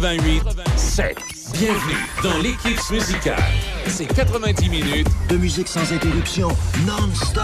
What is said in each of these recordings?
88 7. Bienvenue dans l'équipe musicale. C'est 90 minutes de musique sans interruption, non-stop.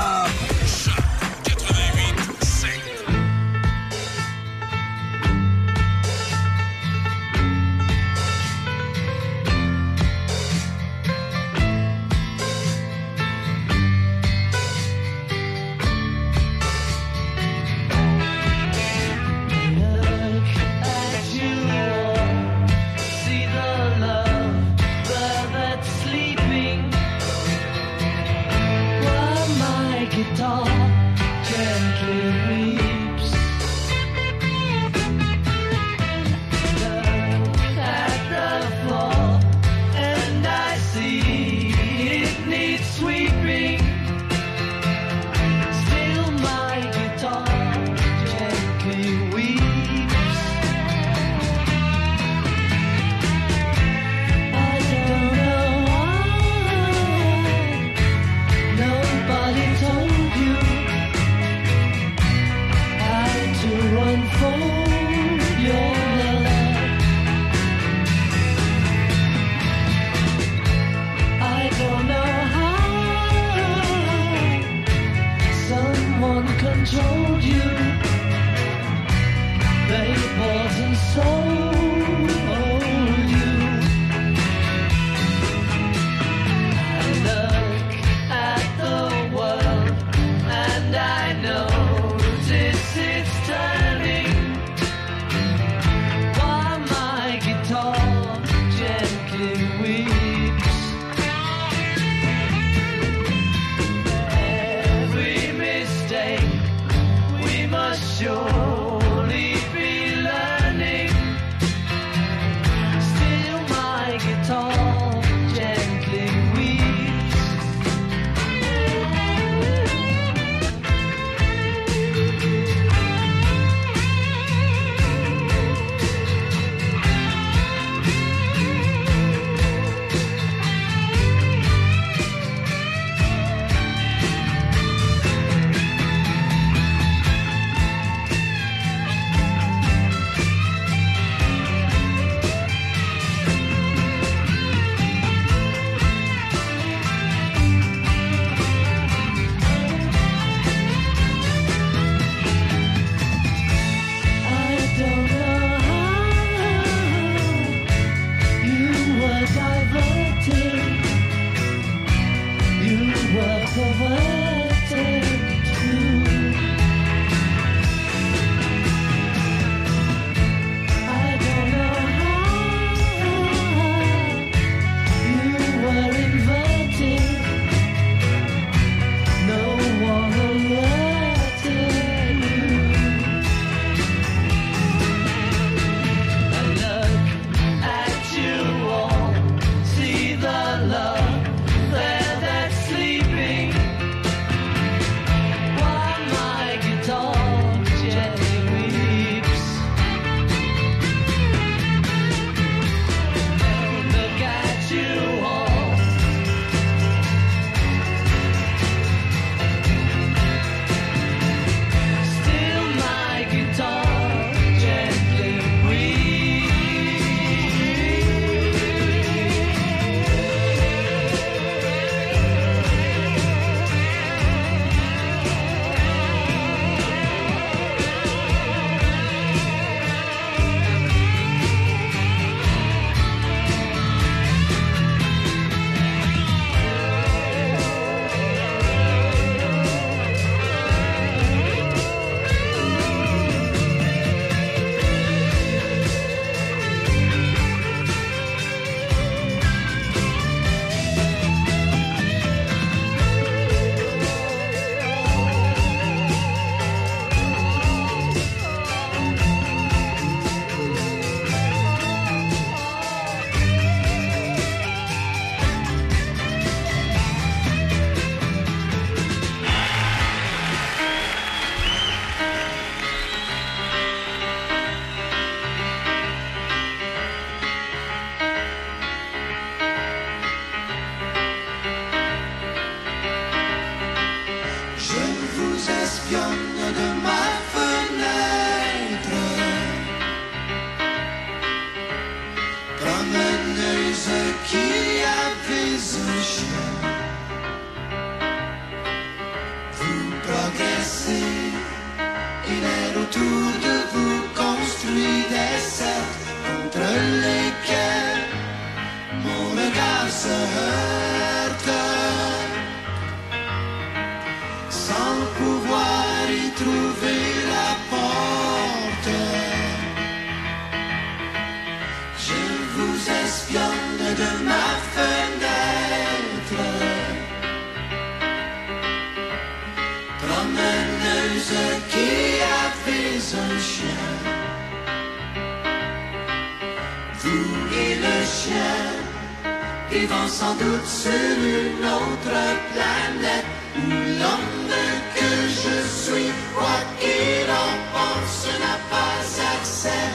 Suis, quoi qu'il en pense, n'a pas accès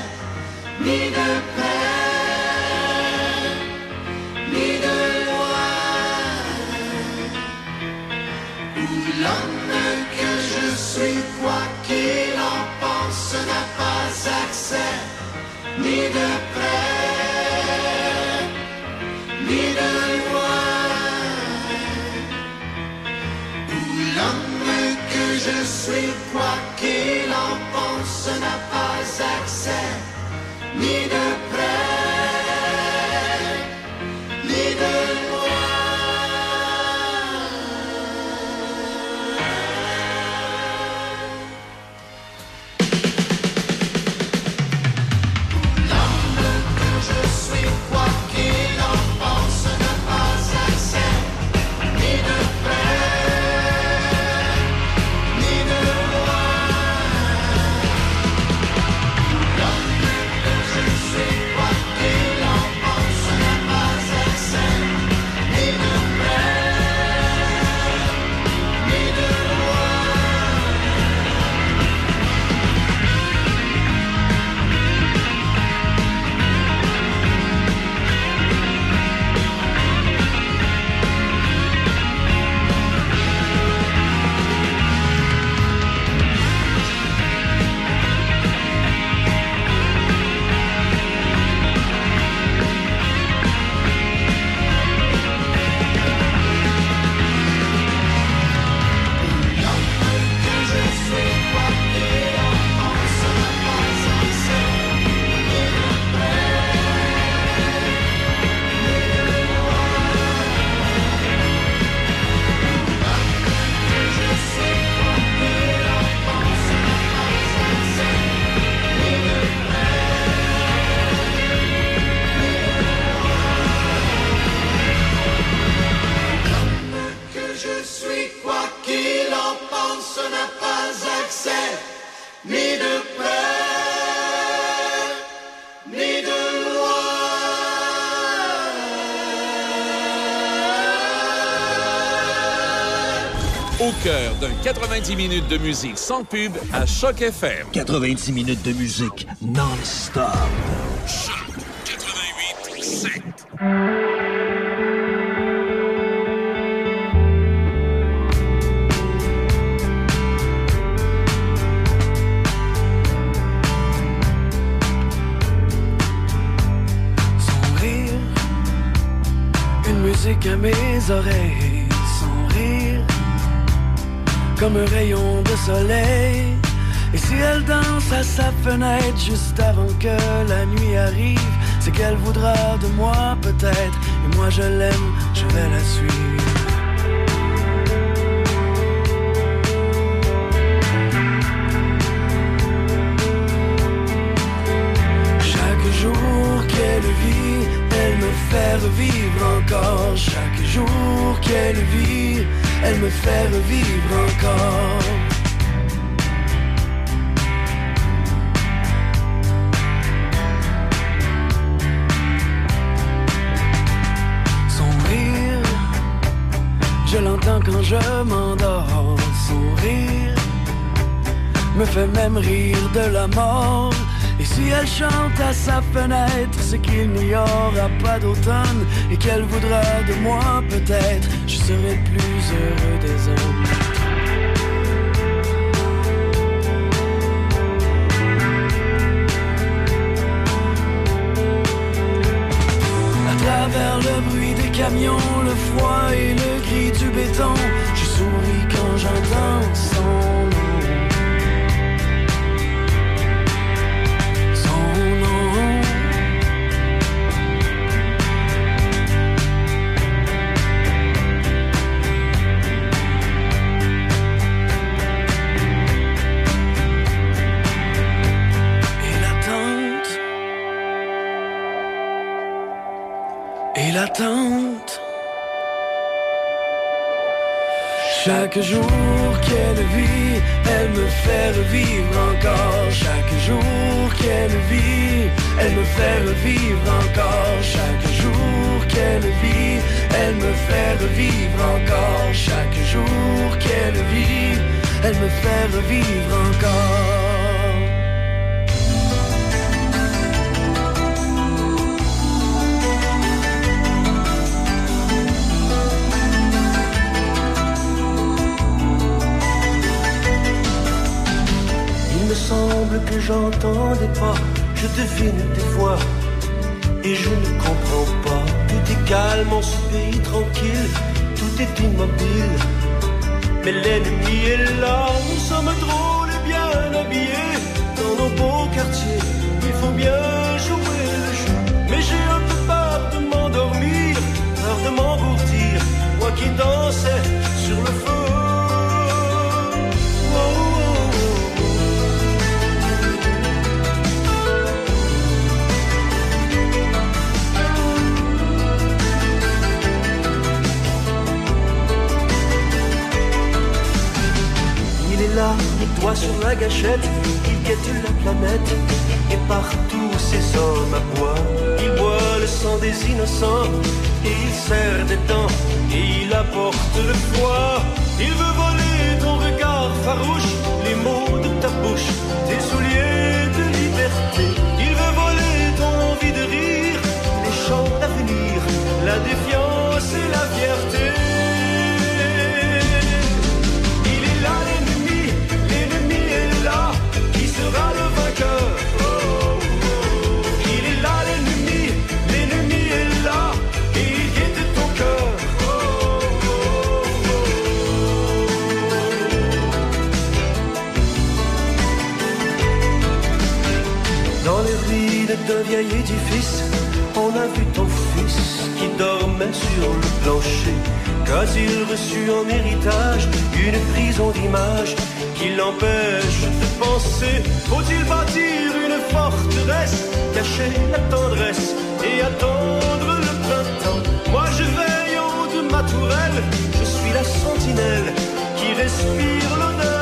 ni de près ni de loin. Où l'homme que je suis, quoi qu'il en pense, n'a pas accès ni de près ni de loin. Je suis, quoi qu'il en pense, n'a pas accès ni de près 90 minutes de musique sans pub à Choc FM. 90 minutes de musique non-stop. Et si elle danse à sa fenêtre juste avant que la nuit arrive, c'est qu'elle voudra de moi peut-être. Et moi je l'aime, je vais la suivre. Chaque jour qu'elle vit, elle me fait revivre encore. Chaque jour qu'elle vit, elle me fait revivre encore. Me fait même rire de la mort. Et si elle chante à sa fenêtre, c'est qu'il n'y aura pas d'automne et qu'elle voudra de moi peut-être. Je serai le plus heureux des hommes. À travers le bruit des camions, le froid et le gris du béton, je souris quand j'entends son Chaque jour qu'elle vit, elle me fait revivre encore. Chaque jour qu'elle vit, elle me fait revivre encore. Chaque jour qu'elle vit, elle me fait revivre encore. Chaque jour qu'elle vit, elle me fait revivre encore. Que j'entends des pas, je devine des voix et je ne comprends pas. Tout est calme en ce pays tranquille, tout est immobile. Mais l'ennemi est là, nous sommes drôles et bien habillés dans nos beaux quartiers. Il faut bien jouer le jeu, mais j'ai un peu peur de m'endormir, peur de m'engourdir, moi qui dansais sur la gâchette, il guette la planète, et partout ces hommes à bois. Il boit le sang des innocents, et il serre des dents, et il apporte le froid. Il veut voler ton regard farouche, les mots de ta bouche, tes souliers d'un vieil édifice, on a vu ton fils qui dormait sur le plancher. Car il reçut en héritage une prison d'image qui l'empêche de penser. Faut-il bâtir une forteresse, cacher la tendresse et attendre le printemps? Moi je veille en haut de ma tourelle, je suis la sentinelle qui respire l'odeur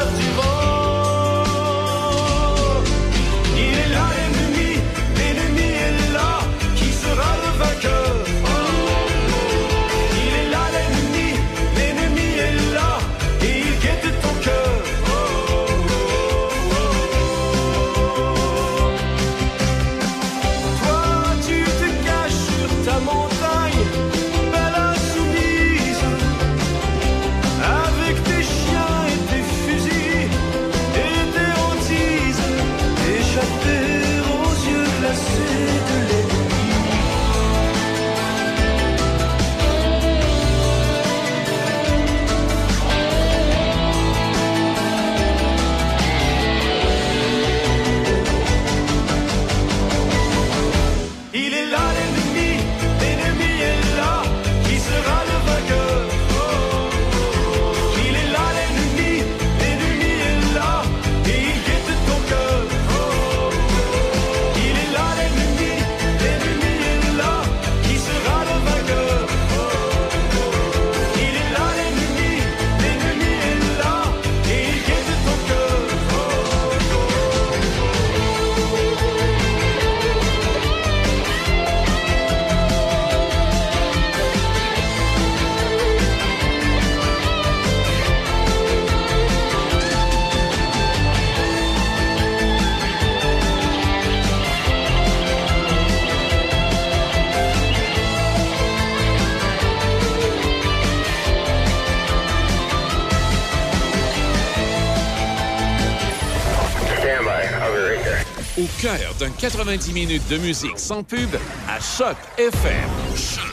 90 minutes de musique sans pub à Choc FM.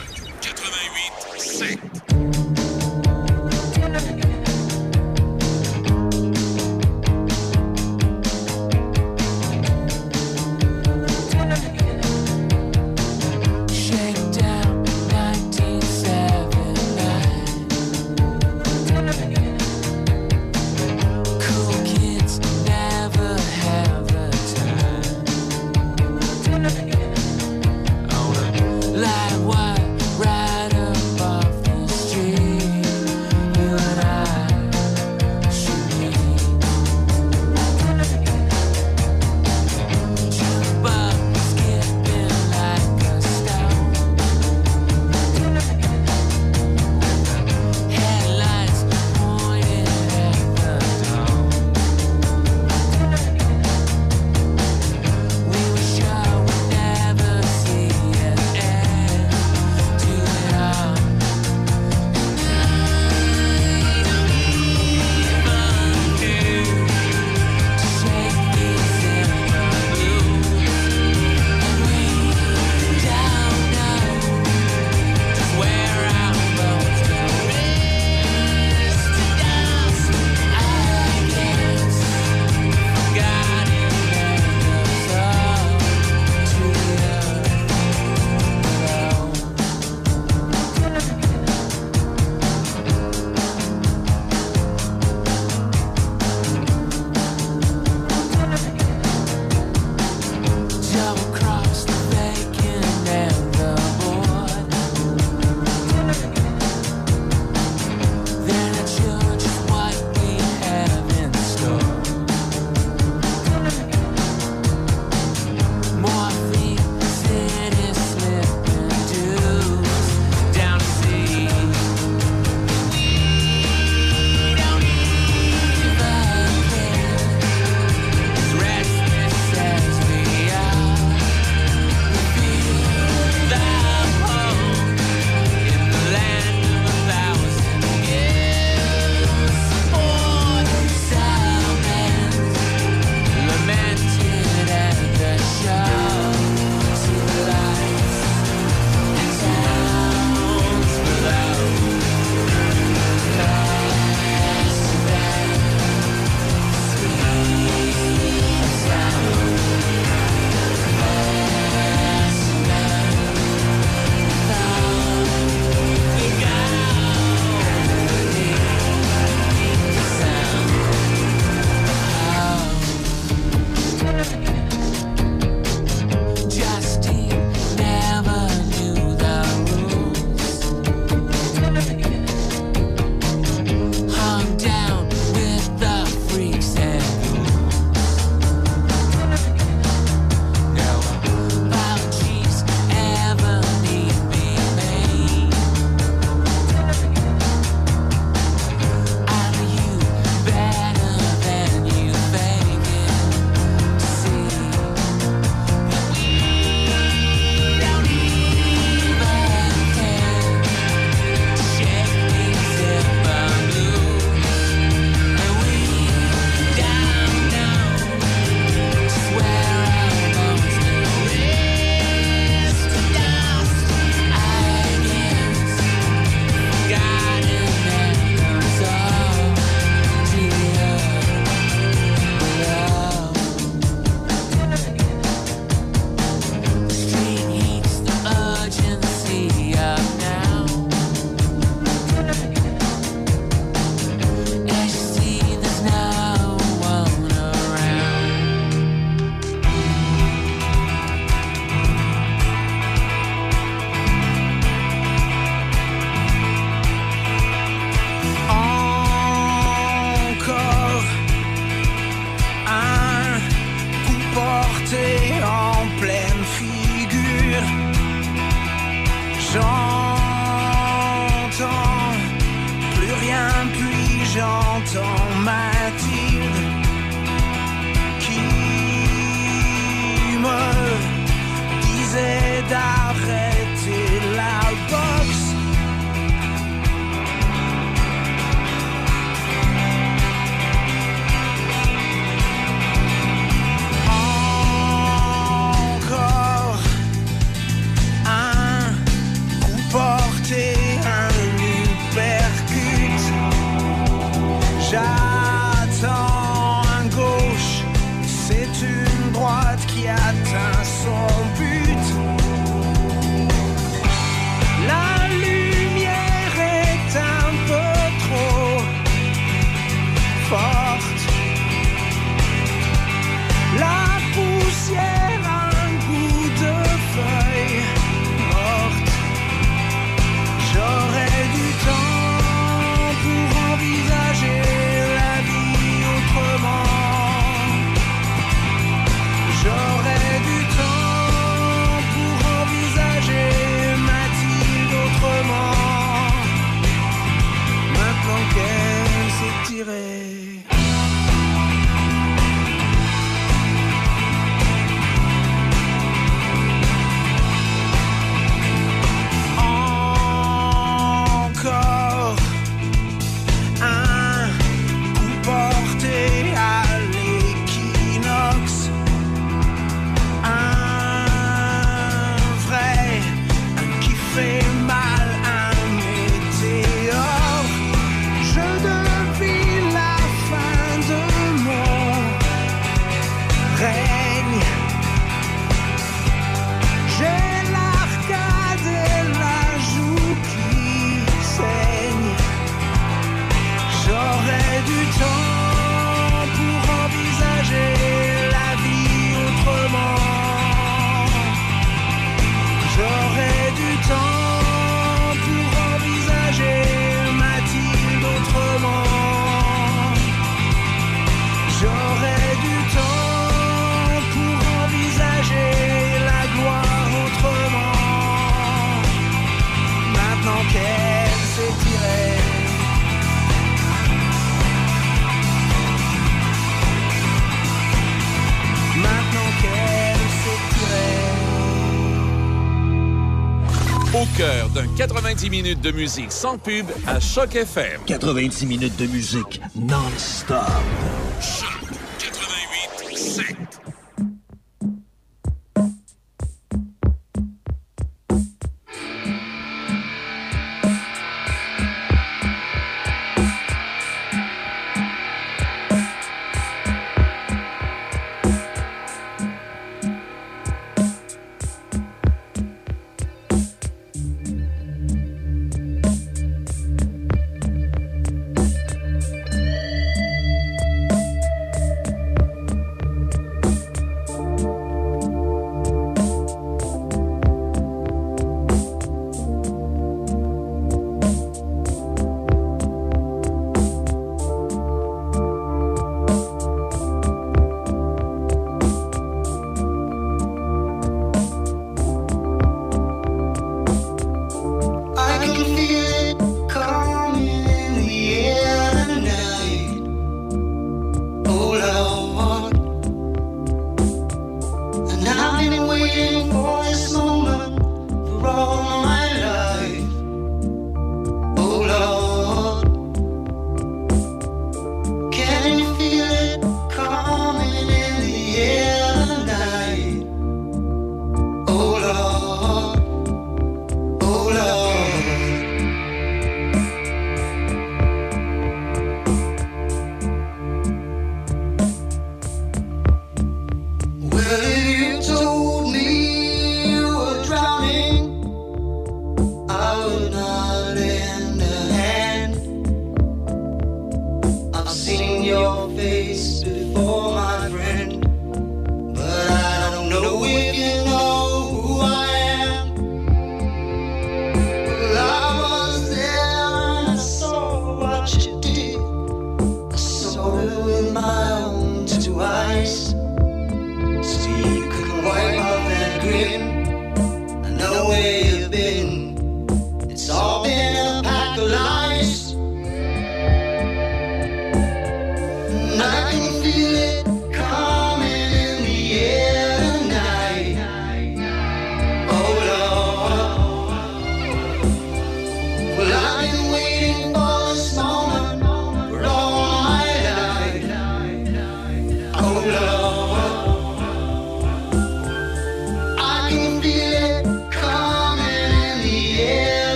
90 minutes de musique sans pub à Choc FM. 90 minutes de musique non-stop.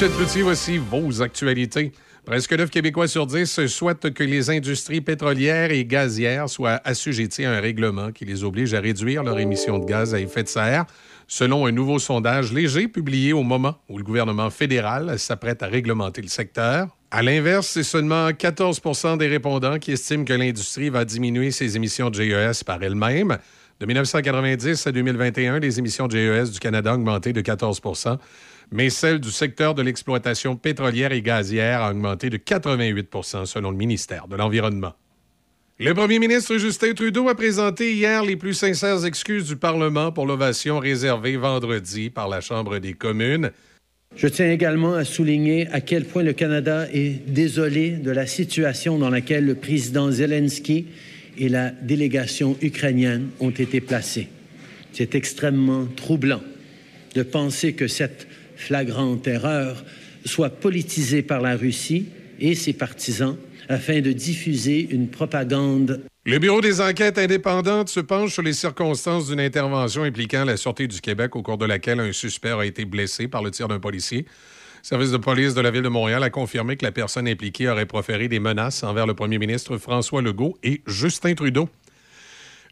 Michel Cloutier, voici vos actualités. Presque 9 Québécois sur 10 souhaitent que les industries pétrolières et gazières soient assujetties à un règlement qui les oblige à réduire leur émissions de gaz à effet de serre, selon un nouveau sondage léger publié au moment où le gouvernement fédéral s'apprête à réglementer le secteur. À l'inverse, c'est seulement 14 des répondants qui estiment que l'industrie va diminuer ses émissions de GES par elle-même. De 1990 à 2021, les émissions de GES du Canada ont augmenté de 14 mais celle du secteur de l'exploitation pétrolière et gazière a augmenté de 88 selon le ministère de l'Environnement. Le premier ministre Justin Trudeau a présenté hier les plus sincères excuses du Parlement pour l'ovation réservée vendredi par la Chambre des communes. Je tiens également à souligner à quel point le Canada est désolé de la situation dans laquelle le président Zelensky et la délégation ukrainienne ont été placés. C'est extrêmement troublant de penser que cette flagrante erreur soit politisée par la Russie et ses partisans afin de diffuser une propagande. Le Bureau des enquêtes indépendantes se penche sur les circonstances d'une intervention impliquant la Sûreté du Québec au cours de laquelle un suspect a été blessé par le tir d'un policier. Le service de police de la Ville de Montréal a confirmé que la personne impliquée aurait proféré des menaces envers le premier ministre François Legault et Justin Trudeau.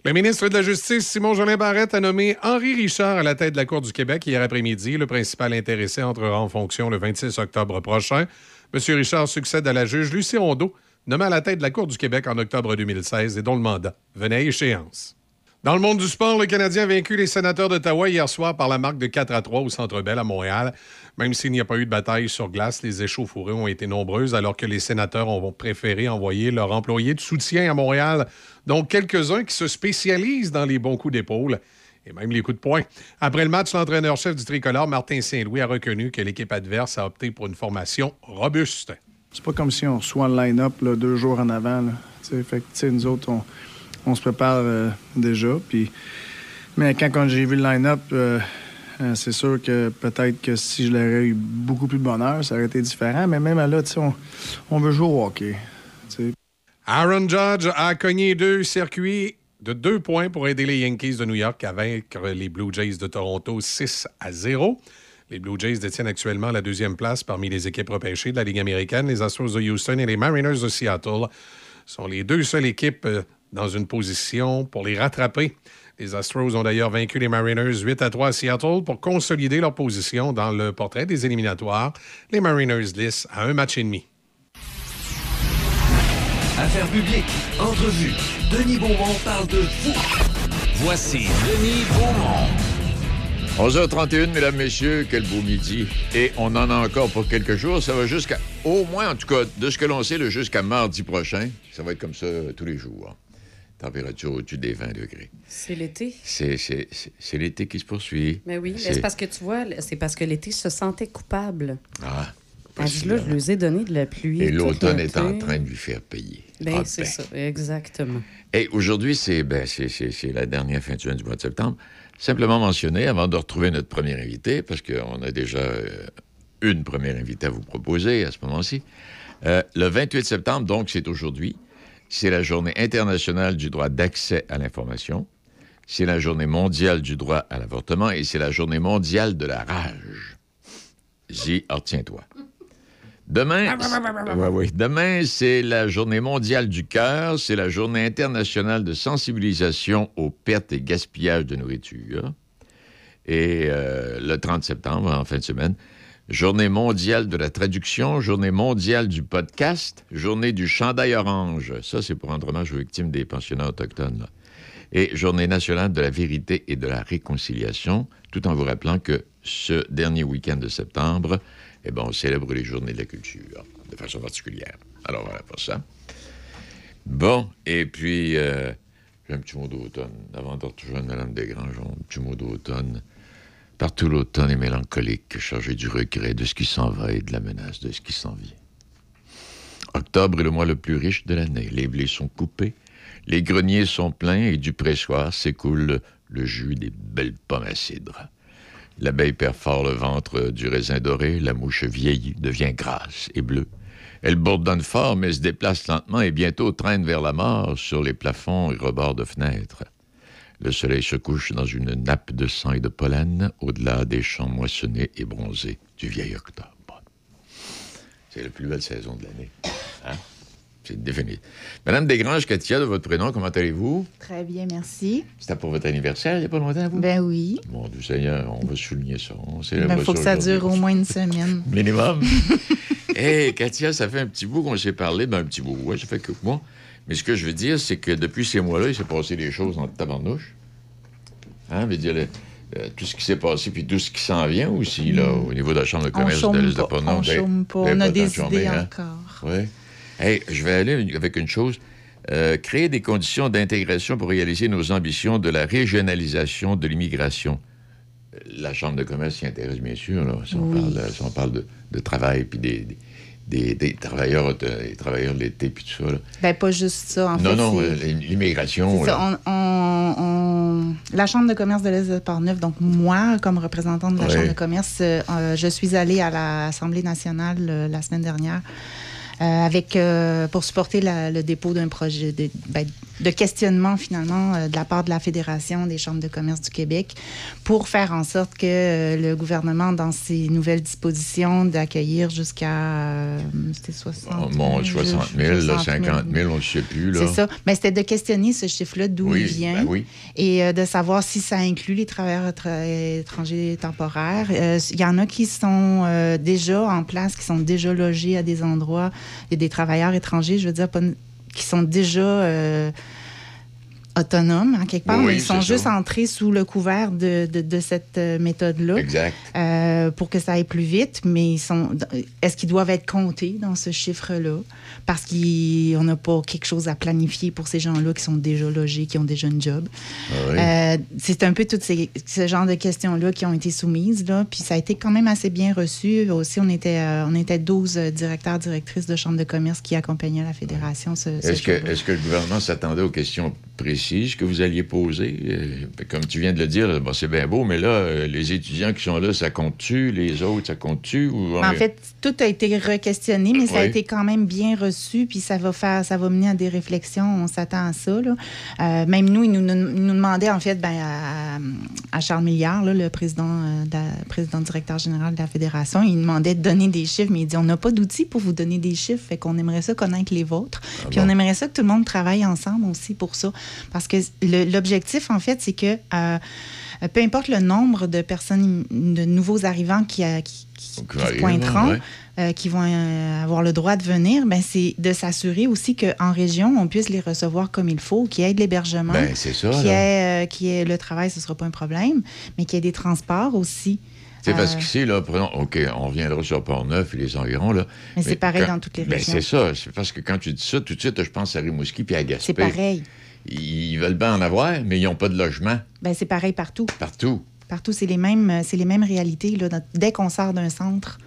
Le ministre de la Justice, Simon-Jolin Barrette, a nommé Henri Richard à la tête de la Cour du Québec hier après-midi. Le principal intéressé entrera en fonction le 26 octobre prochain. M. Richard succède à la juge Lucie Rondeau, nommée à la tête de la Cour du Québec en octobre 2016 et dont le mandat venait à échéance. Dans le monde du sport, le Canadien a vaincu les sénateurs d'Ottawa hier soir par la marque de 4 à 3 au Centre Bell à Montréal. Même s'il n'y a pas eu de bataille sur glace, les échauffourées ont été nombreuses alors que les sénateurs ont préféré envoyer leurs employés de soutien à Montréal donc quelques-uns qui se spécialisent dans les bons coups d'épaule et même les coups de poing. Après le match, l'entraîneur-chef du tricolore, Martin Saint-Louis, a reconnu que l'équipe adverse a opté pour une formation robuste. C'est pas comme si on reçoit le line-up deux jours en avant. Fait que, nous autres, on, se prépare euh, déjà. Mais quand, j'ai vu le line-up, euh, euh, c'est sûr que peut-être que si je l'aurais eu beaucoup plus de bonheur, ça aurait été différent. Mais même là, on, on veut jouer au hockey. Aaron Judge a cogné deux circuits de deux points pour aider les Yankees de New York à vaincre les Blue Jays de Toronto 6 à 0. Les Blue Jays détiennent actuellement la deuxième place parmi les équipes repêchées de la Ligue américaine. Les Astros de Houston et les Mariners de Seattle sont les deux seules équipes euh, dans une position pour les rattraper. Les Astros ont d'ailleurs vaincu les Mariners 8 à 3 à Seattle pour consolider leur position dans le portrait des éliminatoires. Les Mariners lissent à un match et demi. Affaires publiques, entrevue. Denis Beaumont parle de vous. Voici Denis Beaumont. 11h31, mesdames, messieurs, quel beau midi. Et on en a encore pour quelques jours. Ça va jusqu'à, au moins, en tout cas, de ce que l'on sait, jusqu'à mardi prochain. Ça va être comme ça euh, tous les jours. Température au-dessus des 20 degrés. C'est l'été. C'est l'été qui se poursuit. Mais oui, c'est parce que tu vois, c'est parce que l'été se sentait coupable? Ah. Parce que là, je lui ai donné de la pluie. Et l'automne est en train de lui faire payer. Bien, c'est ça, exactement. Et aujourd'hui, c'est ben, la dernière fin de semaine du mois de septembre. Simplement mentionner, avant de retrouver notre premier invité, parce qu'on a déjà euh, une première invitée à vous proposer à ce moment-ci. Euh, le 28 septembre, donc, c'est aujourd'hui. C'est la journée internationale du droit d'accès à l'information. C'est la journée mondiale du droit à l'avortement et c'est la journée mondiale de la rage. J, retiens-toi. Demain, Demain, c'est la journée mondiale du cœur, c'est la journée internationale de sensibilisation aux pertes et gaspillages de nourriture. Et euh, le 30 septembre, en fin de semaine, journée mondiale de la traduction, journée mondiale du podcast, journée du chandail orange. Ça, c'est pour rendre hommage aux victimes des pensionnats autochtones. Et journée nationale de la vérité et de la réconciliation, tout en vous rappelant que ce dernier week-end de septembre, eh bien, on célèbre les journées de la culture de façon particulière. Alors voilà pour ça. Bon, et puis, euh, j'ai un petit mot d'automne. Avant de rejoindre Mme Desgranges, un petit mot d'automne. Partout l'automne est mélancolique, chargé du regret de ce qui s'en va et de la menace de ce qui s'en vient. Octobre est le mois le plus riche de l'année. Les blés sont coupés, les greniers sont pleins et du pressoir s'écoule le jus des belles pommes à cidre. L'abeille perd fort le ventre du raisin doré, la mouche vieillit, devient grasse et bleue. Elle bourdonne fort, mais se déplace lentement et bientôt traîne vers la mort sur les plafonds et rebords de fenêtres. Le soleil se couche dans une nappe de sang et de pollen au-delà des champs moissonnés et bronzés du vieil octobre. C'est la plus belle saison de l'année. Hein? C'est défini. Madame Desgranges, Katia, de votre prénom, comment allez-vous? Très bien, merci. C'était pour votre anniversaire il n'y a pas longtemps, vous? Ben oui. Mon Dieu Seigneur, on va souligner ça. Il célèbre faut que ça dure au moins une semaine. Minimum. Hé, Katia, ça fait un petit bout qu'on s'est parlé. Ben, un petit bout, ouais, ça fait quelques mois. Mais ce que je veux dire, c'est que depuis ces mois-là, il s'est passé des choses en tabarnouche. Hein, je veux dire, le- euh, tout ce qui s'est passé, puis tout ce qui s'en vient aussi, là, au niveau de la Chambre de commerce de l'Est de pas, Portneuf. on Ben, pas. ben, On a des idées hein. encore. Oui. Hey, je vais aller avec une chose. Euh, créer des conditions d'intégration pour réaliser nos ambitions de la régionalisation de l'immigration. Euh, La Chambre de commerce s'y intéresse, bien sûr. Là, si, on parle, si on parle de, de travail, puis des, des, des travailleurs, des travailleurs de l'été, puis tout ça. là. Ben, pas juste ça. En non, fait, non, c'est- euh, l'immigration. On- on- on- La Chambre de commerce de l'Est de Portneuf, donc moi, comme représentante de la. Chambre de commerce, euh, je suis allée à l'Assemblée nationale euh, la semaine dernière avec, euh, pour supporter la- le dépôt d'un projet de, ben, de questionnement, finalement, euh, de la part de la Fédération des chambres de commerce du Québec pour faire en sorte que euh, le gouvernement, dans ses nouvelles dispositions d'accueillir jusqu'à... euh, C'était 60 Oh, mon, 60 000, là, 50 000, on ne sait plus. là. c'est ça. Mais c'était de questionner ce chiffre-là, d'où Oui, il vient. ben oui. Et euh, de savoir si ça inclut les travailleurs étra- étrangers temporaires. Euh, Il y en a qui sont euh, déjà en place, qui sont déjà logés à des endroits. Il y a des travailleurs étrangers, je veux dire, qui sont déjà euh, autonomes, en quelque part, Oui, mais ils sont juste ça. entrés sous le couvert de, de- de cette euh, méthode-là. Euh, pour que ça aille plus vite, mais ils sont. Est-ce qu'ils doivent être comptés dans ce chiffre-là? Parce qu'on n'a pas quelque chose à planifier pour ces gens-là qui sont déjà logés, qui ont déjà une job. Ah oui. Euh, c'est un peu tout ces, ce genre de questions-là qui ont été soumises, là. Puis ça a été quand même assez bien reçu. Aussi, on était, euh, on était 12 euh, directeurs, directrices de chambres de commerce qui accompagnaient la fédération. que, est-ce que le gouvernement s'attendait aux questions précises que vous alliez poser? Euh, Comme tu viens de le dire, bon, c'est bien beau, mais là, euh, les étudiants qui sont là, ça compte-tu? Les autres, ça compte-tu? Ou... En fait, tout a été re-questionné, mais ça a été quand même bien reçu, puis ça va faire, ça va mener à des réflexions. On s'attend à ça. là. Euh, même nous, ils nous, nous, nous demandaient, en fait, ben, à, à Charles Milliard, là, le président, la- président directeur général de la Fédération, il demandait de donner des chiffres, mais il dit on n'a pas d'outils pour vous donner des chiffres, fait qu'on aimerait ça connaître les vôtres. puis on aimerait ça que tout le monde travaille ensemble aussi pour ça. Parce que l'objectif, en fait, c'est que euh, peu importe le nombre de personnes, de nouveaux arrivants qui, a- qui, qui- qui se pointeront, ouais. euh, qui vont euh, avoir le droit de venir, ben, c'est de s'assurer aussi qu'en région, on puisse les recevoir comme il faut, qu'il y ait de l'hébergement, Ben, qu'il y, ait, euh, qu'il y ait le travail, ce ne sera pas un problème, mais qu'il y ait des transports aussi. C'est parce Euh, qu'ici, là, prenons, OK, on reviendra sur Port-Neuf et les environs, là. Mais c'est pareil dans toutes les ben, régions. c'est ça. C'est parce que quand tu dis ça, tout de suite, je pense à Rimouski puis à Gaspé. C'est pareil. Ils, veulent bien en avoir, mais ils n'ont pas de logement Ben, c'est pareil partout. partout. Partout, c'est les mêmes, euh, c'est les mêmes réalités. Là. Dès qu'on sort d'un centre,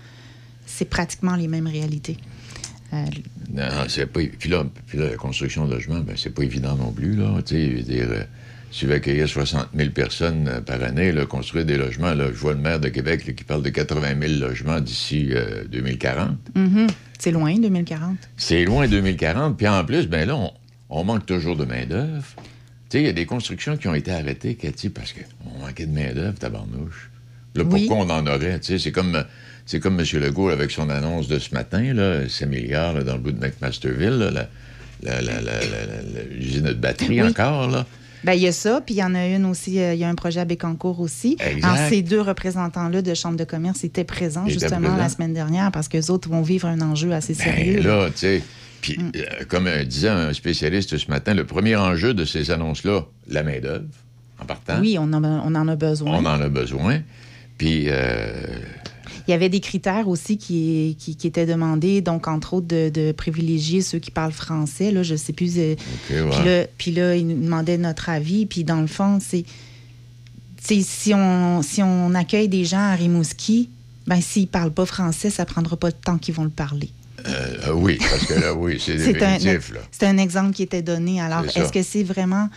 c'est pratiquement les mêmes réalités. Euh, Non, non, c'est pas. Puis là, puis là, la construction de logements, ben, c'est pas évident non plus, là. Tu dire, euh, si tu veux accueillir 60 000 personnes euh, par année, là, construire des logements, là, je vois le maire de Québec là, qui parle de 80 000 logements d'ici euh, 2040. mhm. C'est loin, 2040. C'est loin 2040. Puis en plus, ben là, on, on manque toujours de main-d'œuvre. Tu sais, il y a des constructions qui ont été arrêtées, Cathy, parce qu'on manquait de main-d'œuvre, tabarnouche. Là, Oui. pourquoi on en aurait? Tu sais, c'est comme, c'est comme M. Legault avec son annonce de ce matin, là, 5 milliards là, dans le bout de McMasterville, là, la- la- la- la- la- la- l'usine de batterie Oui. encore, là. Ben, il y a ça, puis il y en a une aussi, euh, il y a un projet à Bécancour aussi. Exact. Alors, ces deux représentants-là de Chambre de commerce étaient présents Ils étaient justement la semaine dernière parce qu'eux autres vont vivre un enjeu assez Ben sérieux. là, tu sais. Puis, euh, comme euh, disait un spécialiste ce matin, le premier enjeu de ces annonces-là, la main-d'œuvre, en partant. Oui, on en, a, on en a besoin. On en a besoin. Puis, euh, Il y avait des critères aussi qui, qui, qui étaient demandés, donc entre autres de, de privilégier ceux qui parlent français. Là, je sais plus. ouais. Puis là, puis là, ils nous demandaient notre avis. Puis dans le fond, c'est. Si on, si on accueille des gens à Rimouski, ben s'ils ne parlent pas français, ça ne prendra pas de temps qu'ils vont le parler. Euh, euh, oui, parce que là, oui, c'est C'est un, définitif, là. c'est un exemple qui était donné. Alors, est-ce que c'est vraiment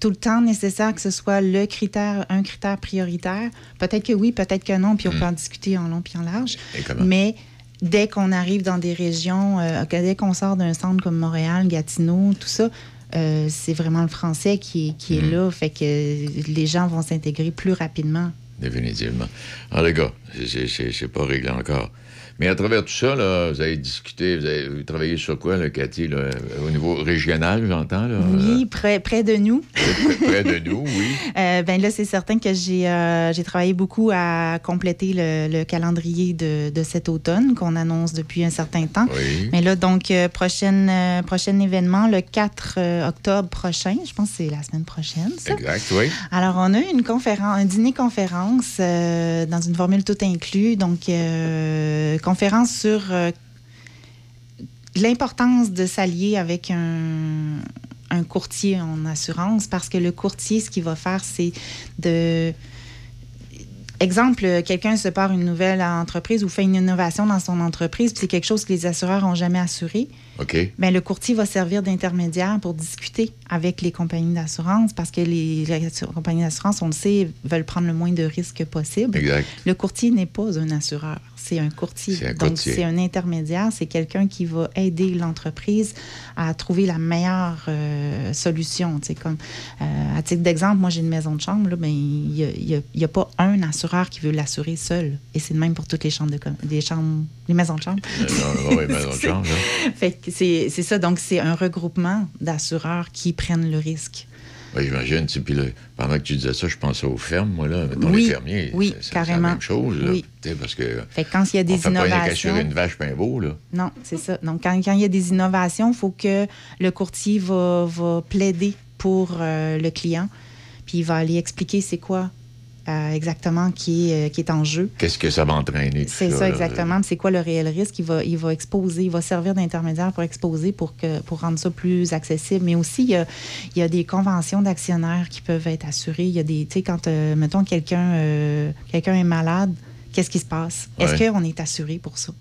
tout le temps nécessaire que ce soit le critère, un critère prioritaire? Peut-être que oui, peut-être que non, puis on peut en discuter en long puis en large. Hmm. Mais dès qu'on arrive dans des régions, euh, dès qu'on sort d'un centre comme Montréal, Gatineau, tout ça, euh, c'est vraiment le français qui est, qui est Hmm. là. Fait que les gens vont s'intégrer plus rapidement. Définitivement. Alors, les gars, c'est c'est pas réglé encore. Mais à travers tout ça, là, vous avez discuté, vous avez travaillé sur quoi, là, Cathy, là, au niveau régional, j'entends? Là, Oui, près, près de nous. Près de nous, oui. Euh, ben là, c'est certain que j'ai euh, j'ai travaillé beaucoup à compléter le, le calendrier de, de cet automne qu'on annonce depuis un certain temps. Oui. Mais là, donc, euh, prochaine, euh, prochain événement, le 4 euh, octobre prochain, je pense que c'est la semaine prochaine, ça. Exact, oui. Alors, on a une conférence, un dîner-conférence dans une formule tout inclus. Donc, conférence sur euh, l'importance de s'allier avec un, un courtier en assurance parce que le courtier, ce qu'il va faire, c'est de. Exemple, quelqu'un se part une nouvelle entreprise ou fait une innovation dans son entreprise, puis c'est quelque chose que les assureurs n'ont jamais assuré. OK. Bien, le courtier va servir d'intermédiaire pour discuter avec les compagnies d'assurance parce que les, les compagnies d'assurance, on le sait, veulent prendre le moins de risques possible. Exact. Le courtier n'est pas un assureur, c'est un courtier. C'est un Donc, c'est un intermédiaire, c'est quelqu'un qui va aider l'entreprise à trouver la meilleure euh, solution. Comme, euh, à titre d'exemple, moi, j'ai une maison de chambre, ben, il n'y a, y a- il y a pas un assureur qui veut l'assurer seul. Et c'est le même pour toutes les chambres de les chambres, les maisons de chambre. Euh, non, oui, maison de chambre, c'est ça. Donc, c'est un regroupement d'assureurs qui prennent le risque. Oui, j'imagine. tu sais, Puis là, pendant que tu disais ça, je pensais aux fermes, moi, là. Mettons, Oui, les fermiers. oui, c'est- c'est la même chose, là. Oui. Parce que. Fait que quand il y a des on fait pas rien innovations. qu'assurer une vache pain beau, là. Non, c'est ça. Donc, quand, quand il y a des innovations, il faut que le courtier va, va plaider pour euh, le client, puis il va aller expliquer c'est quoi euh, exactement qui est, euh, qui est en jeu. Qu'est-ce que ça va entraîner? C'est ça, exactement. C'est quoi le réel risque? Il va, il va exposer, il va servir d'intermédiaire pour exposer, pour, que, pour rendre ça plus accessible. Mais aussi, il y a, il y a des conventions d'actionnaires qui peuvent être assurées. Il y a des, tu sais, quand, euh, mettons, quelqu'un euh, quelqu'un est malade, qu'est-ce qui se passe? Est-ce qu'on est assuré pour ça?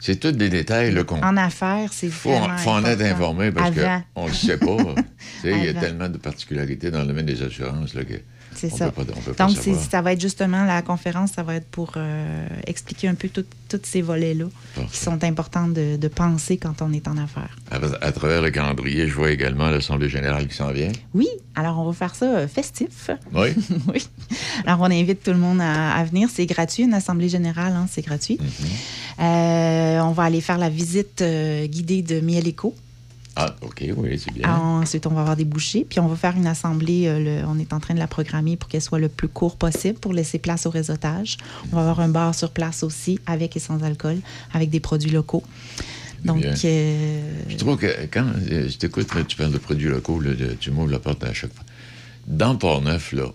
C'est tous des détails, qu'on. En affaires, c'est faut, vraiment faut en être informé parce qu'on ne le sait pas. Il y a tellement de particularités dans le domaine des assurances là, que C'est ça. peut pas, on peut pas Donc, ça va être justement la conférence, ça va être pour euh, expliquer un peu tous ces volets-là qui sont importants de, de penser quand on est en affaires. À, à travers le calendrier, je vois également l'Assemblée générale qui s'en vient. Oui, alors on va faire ça euh, festif. Oui. oui. Alors, on invite tout le monde à, à venir. C'est gratuit, une assemblée générale, hein, c'est gratuit. Euh, on va aller faire la visite euh, guidée de Miel Éco. Ah, OK, oui, c'est bien. Ensuite, on va avoir des bouchées. Puis, on va faire une assemblée. euh, le- on est en train de la programmer pour qu'elle soit le plus court possible pour laisser place au réseautage. On va avoir un bar sur place aussi, avec et sans alcool, avec des produits locaux. Donc, euh, Je trouve que quand euh, je t'écoute, tu parles de produits locaux, là, tu m'ouvres la porte à chaque fois. Dans Port-Neuf, là,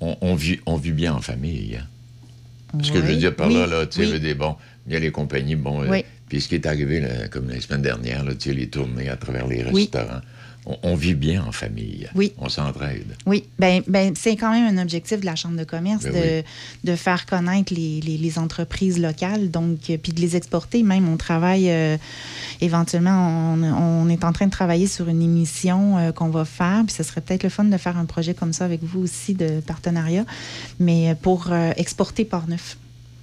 on, on vit, on vit bien en famille. hein. Ce que je veux dire par là, oui, là, tu sais, oui. je veux dire, bon, il y a les compagnies, bon, Oui. Puis ce qui est arrivé, là, comme la semaine dernière, là, tu sais, les tournées à travers les Oui. restaurants, on, on vit bien en famille. Oui. On s'entraide. Oui, ben, ben, c'est quand même un objectif de la Chambre de commerce Ben de, oui. de faire connaître les, les- les entreprises locales, donc, euh, puis de les exporter. Même, on travaille euh, éventuellement, on, on est en train de travailler sur une émission euh, qu'on va faire, puis ce serait peut-être le fun de faire un projet comme ça avec vous aussi de partenariat, mais pour euh, exporter Port-Neuf.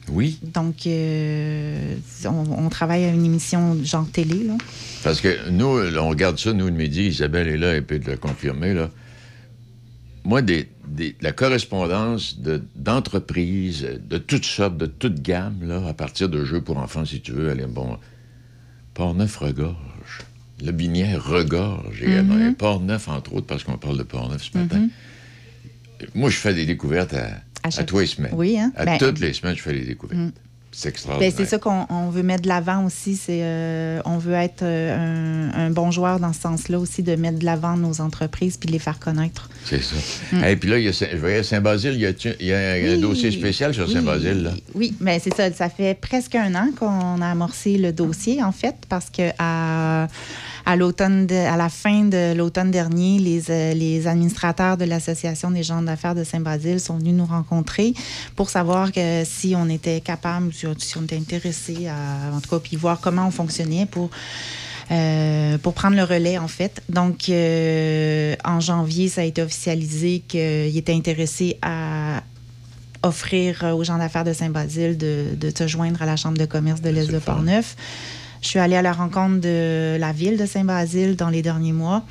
Oui, Donc, euh, on, on travaille à une émission genre télé, là. parce que nous, on regarde ça, nous, le midi, Isabelle est là, elle peut te le confirmer, là. Moi, des, des- la correspondance de- d'entreprises de, toutes sortes, de toutes gammes, là, à partir de jeux pour enfants, si tu veux, aller, bon, Port-Neuf regorge. Le Binière regorge également. Mhm. Et Port-Neuf, entre autres, parce qu'on parle de Port-Neuf ce matin. Moi, je fais des découvertes à, À à chaque- tous les semaines. Oui, hein? À Ben- toutes les semaines, je fais des découvertes. Mm. C'est extraordinaire. Ben, c'est ça qu'on on veut mettre de l'avant aussi. C'est, euh, on veut être euh, un, un bon joueur dans ce sens-là aussi, de mettre de l'avant nos entreprises puis de les faire connaître. C'est ça. Mm. Et puis là, il y a, je voyais Saint-Basile, il y a, il y a un, dossier spécial sur Oui. Saint-Basile. Oui, mais c'est ça. Ça fait presque un an qu'on a amorcé le dossier, en fait, parce que à, à l'automne, à la fin de l'automne dernier, les, euh, les administrateurs de l'Association des gens d'affaires de Saint-Basile sont venus nous rencontrer pour savoir que si on était capable, si, on était intéressé à, en tout cas, puis voir comment on fonctionnait pour euh, pour prendre le relais, en fait. Donc, euh, en janvier, ça a été officialisé qu'il était intéressé à offrir aux gens d'affaires de Saint-Basile de, de se joindre à la Chambre de commerce de l'Est de Portneuf. Je suis allée à la rencontre de la ville de Saint-Basile dans les derniers mois.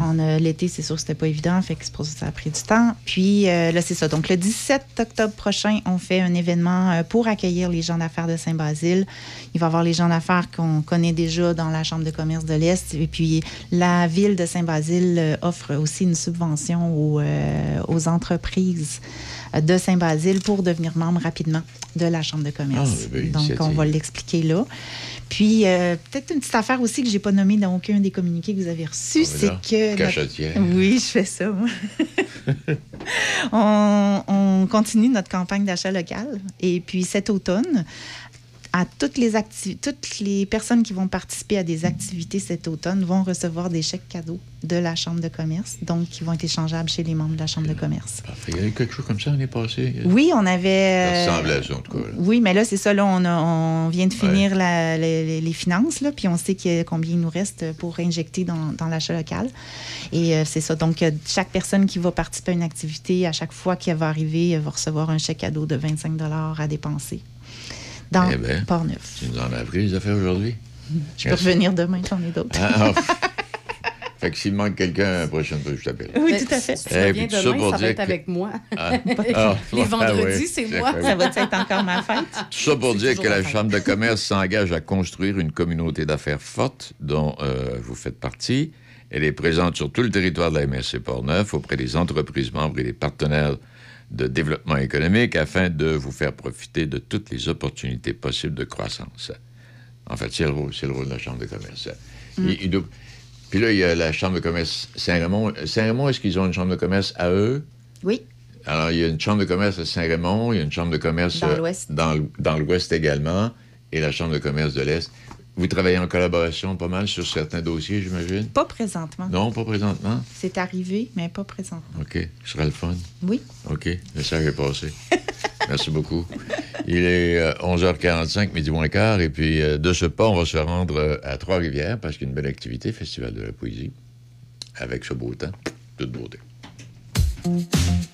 A- L'été, c'est sûr c'était pas évident, fait que c'est pour ça que ça a pris du temps. Puis euh, là, c'est ça. Donc, le 17 octobre prochain, on fait un événement euh, pour accueillir les gens d'affaires de Saint-Basile. Il va y avoir les gens d'affaires qu'on connaît déjà dans la Chambre de commerce de l'Est. Et puis, la ville de Saint-Basile euh, offre aussi une subvention aux, euh, aux entreprises de Saint-Basile pour devenir membre rapidement de la Chambre de commerce. Ah, Donc, on va l'expliquer là. Puis, euh, peut-être une petite affaire aussi que j'ai pas nommée dans aucun des communiqués que vous avez reçus, Ah, c'est que... notre-. Oui, je fais ça, moi. on, on continue notre campagne d'achat local. Et puis, cet automne, à toutes les, toutes les personnes qui vont participer à des activités cet automne vont recevoir des chèques cadeaux de la Chambre de commerce, donc qui vont être échangeables chez les membres de la Chambre de commerce. Il y a eu quelque chose comme ça l'année passée? Oui, on avait... Ça ressemble à ça, en tout cas. là. oui, mais là, c'est ça. Là, on, a- on vient de finir la- les, finances, là, puis on sait qu'il y a combien il nous reste pour injecter dans, dans l'achat local. Et euh, c'est ça. Donc, euh, chaque personne qui va participer à une activité, à chaque fois qu'elle va arriver, elle va recevoir un chèque cadeau de 25 à dépenser dans Eh ben, Port-Neuf. Tu nous en as appris les affaires aujourd'hui? Je peux revenir demain, j'en ai d'autres. Ah, ah. fait que s'il manque quelqu'un, la prochaine fois, je t'appelle. Oui, tout à fait. Si tu reviens puis tout demain, pour ça va être que- avec moi. Ah. Ah, Les ah, vendredis, c'est moi. Ça va être encore ma fête? Tout ça pour dire que la fête. Chambre de commerce s'engage à construire une communauté d'affaires forte dont euh, vous faites partie. Elle est présente sur tout le territoire de la MSC Portneuf auprès des entreprises membres et des partenaires de développement économique afin de vous faire profiter de toutes les opportunités possibles de croissance. En fait, c'est le rôle, c'est le rôle de la Chambre de commerce. Mm. Il- il doit- Puis là, il y a la Chambre de commerce Saint-Raymond. Saint-Raymond, est-ce qu'ils ont une Chambre de commerce à eux? Oui. Alors, il y a une chambre de commerce à Saint-Raymond, il y a une chambre de commerce Dans l'Ouest. dans l- dans l'Ouest également, et la chambre de commerce de l'Est. Vous travaillez en collaboration pas mal sur certains dossiers, j'imagine? Pas présentement. Non, pas présentement? C'est arrivé, mais pas présentement. OK. Ce sera le fun? Oui. OK. Le message est passé. Merci beaucoup. Il est euh, 11h45, midi moins quart, et puis euh, de ce pas, on va se rendre euh, à Trois-Rivières parce qu'il y a une belle activité, Festival de la poésie, avec ce beau temps, toute beauté.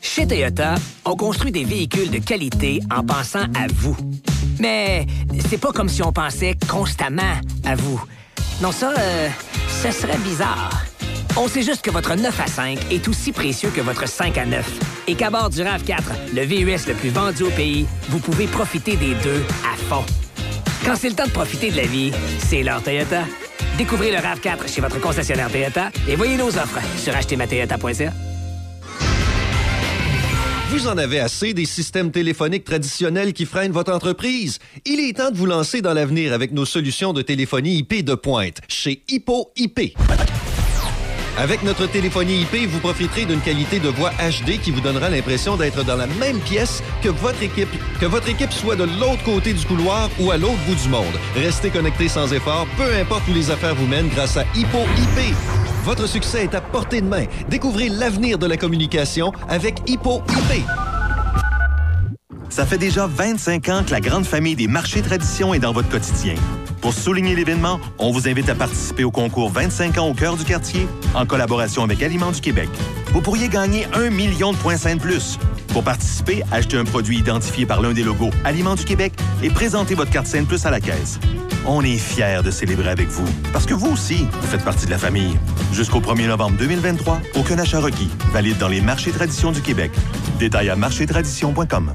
Chez Toyota, on construit des véhicules de qualité en pensant à vous. Mais c'est pas comme si on pensait constamment à vous. Non, ça, euh, ce serait bizarre. On sait juste que votre 9 à 5 est aussi précieux que votre 5 à 9. Et qu'à bord du RAV4, le VUS le plus vendu au pays, vous pouvez profiter des deux à fond. Quand c'est le temps de profiter de la vie, c'est l'heure Toyota. Découvrez le RAV4 chez votre concessionnaire Toyota et voyez nos offres sur achetermatoyota.ca. Vous en avez assez des systèmes téléphoniques traditionnels qui freinent votre entreprise? Il est temps de vous lancer dans l'avenir avec nos solutions de téléphonie IP de pointe chez Hippo IP. Avec notre téléphonie IP, vous profiterez d'une qualité de voix HD qui vous donnera l'impression d'être dans la même pièce que votre équipe, que votre équipe soit de l'autre côté du couloir ou à l'autre bout du monde. Restez connecté sans effort, peu importe où les affaires vous mènent grâce à Hippo IP. Votre succès est à portée de main. Découvrez l'avenir de la communication avec Hippo IP. Ça fait déjà 25 ans que la grande famille des marchés traditions est dans votre quotidien. Pour souligner l'événement, on vous invite à participer au concours 25 ans au cœur du quartier en collaboration avec Aliments du Québec. Vous pourriez gagner un million de points Saint de plus. Pour participer, achetez un produit identifié par l'un des logos Aliments du Québec et présentez votre carte Saint de plus à la caisse. On est fiers de célébrer avec vous parce que vous aussi, vous faites partie de la famille. Jusqu'au 1er novembre 2023, aucun achat requis. Valide dans les marchés traditions du Québec. Détails à marchétradition.com.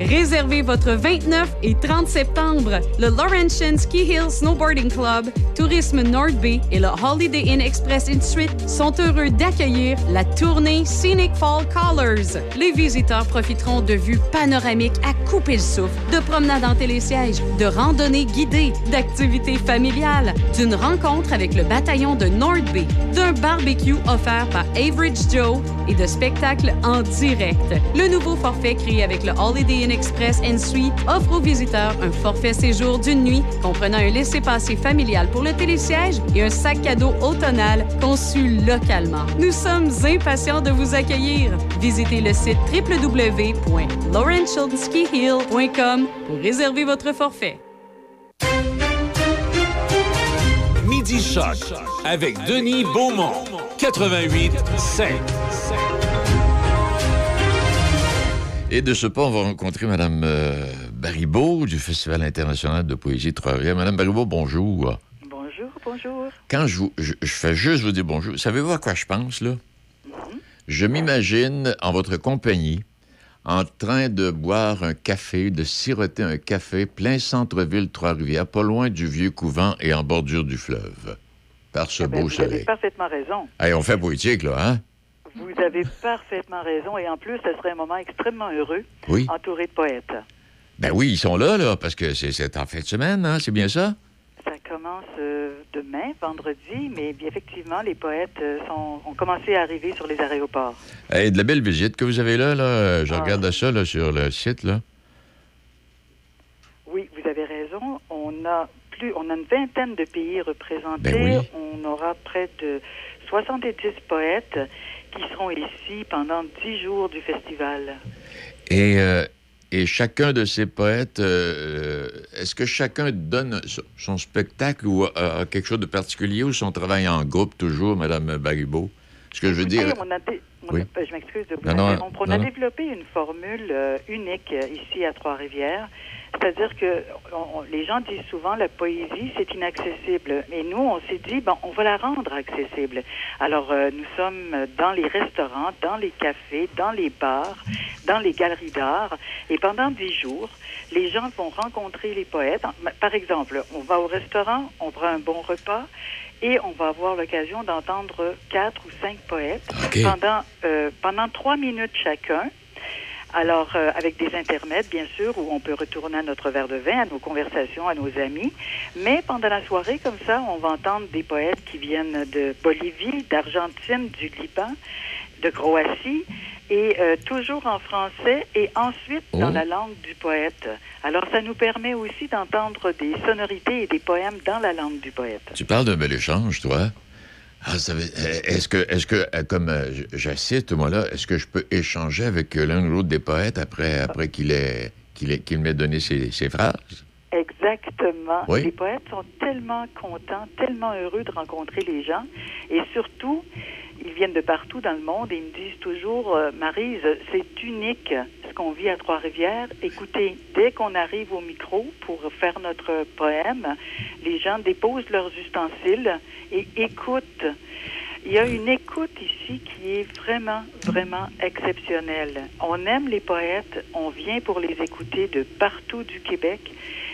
Réservez votre 29 et 30 septembre. Le Laurentian Ski Hill Snowboarding Club, Tourisme North Bay et le Holiday Inn Express Suite sont heureux d'accueillir la tournée Scenic Fall Colors. Les visiteurs profiteront de vues panoramiques à couper le souffle, de promenades en télésiège, de randonnées guidées, d'activités familiales, d'une rencontre avec le bataillon de North Bay, d'un barbecue offert par Average Joe et de spectacles en direct. Le nouveau forfait créé avec le Holiday Inn Express Suite offre aux visiteurs un forfait séjour d'une nuit comprenant un laissez-passer familial pour le télésiège et un sac cadeau automnal conçu localement. Nous sommes impatients de vous accueillir. Visitez le site www.laurentianskihill.com pour réserver votre forfait. Midi Choc avec Denis Beaumont. 88 5. Et de ce pas, on va rencontrer Mme euh, du Festival international de poésie de Trois-Rivières. Mme Baribeau, bonjour. Bonjour, bonjour. Quand je, vous, je, je fais juste vous dire bonjour, savez-vous à quoi je pense, là? Je m'imagine en votre compagnie en train de boire un café, de siroter un café plein centre-ville Trois-Rivières, pas loin du vieux couvent et en bordure du fleuve, par ce Eh ben, beau vous avez soleil. parfaitement raison. Hey, on fait poétique, là, hein? Vous avez parfaitement raison. Et en plus, ce serait un moment extrêmement heureux, Oui. entouré de poètes. Ben oui, ils sont là, là, parce que c'est- en fin de semaine, hein? C'est bien ça? Ça commence euh, demain, vendredi, mais effectivement, les poètes euh, sont, ont commencé à arriver sur les aéroports. Hey, de la belle visite que vous avez là, là. Je Ah. regarde ça, là, sur le site, là. Oui, vous avez raison. On a plus, on a une vingtaine de pays représentés. Ben oui. On aura près de 70 poètes qui seront ici pendant 10 jours du festival. Et, euh, et chacun de ces poètes, euh, est-ce que chacun donne son- spectacle ou a, a quelque chose de particulier ou son travail en groupe toujours, Madame Baribeau? Ce que je veux dire... Écoutez, on a dé- on a- Oui. je m'excuse de vous Non, non. On a non. développé une formule euh, unique ici à Trois-Rivières. C'est-à-dire que on- les gens disent souvent la poésie, c'est inaccessible. Mais nous, on s'est dit, bon, on va la rendre accessible. Alors, euh, nous sommes dans les restaurants, dans les cafés, dans les bars, dans les galeries d'art. Et pendant dix jours, les gens vont rencontrer les poètes. Par exemple, on va au restaurant, on prend un bon repas et on va avoir l'occasion d'entendre quatre ou cinq poètes OK. pendant, euh, pendant trois minutes chacun. Alors, euh, avec des intermèdes, bien sûr, où on peut retourner à notre verre de vin, à nos conversations, à nos amis. Mais pendant la soirée, comme ça, on va entendre des poètes qui viennent de Bolivie, d'Argentine, du Liban, de Croatie, et euh, toujours en français, et ensuite dans Oh. la langue du poète. Alors, ça nous permet aussi d'entendre des sonorités et des poèmes dans la langue du poète. Tu parles d'un bel échange, toi. Ah, euh, est-ce que, est-ce que, euh, comme euh, j'assiste, moi, là, est-ce que je peux échanger avec euh, l'un ou l'autre des poètes après, après qu'il ait, qu'il ait- qu'il m'ait donné ses, ses phrases? Exactement. Oui. Les poètes sont tellement contents, tellement heureux de rencontrer les gens. Et surtout, ils viennent de partout dans le monde et ils me disent toujours, euh, Marise, c'est unique ce qu'on vit à Trois-Rivières. Écoutez, dès qu'on arrive au micro pour faire notre poème, les gens déposent leurs ustensiles et écoutent. Il y a une écoute ici qui est vraiment, vraiment exceptionnelle. On aime les poètes, on vient pour les écouter de partout du Québec.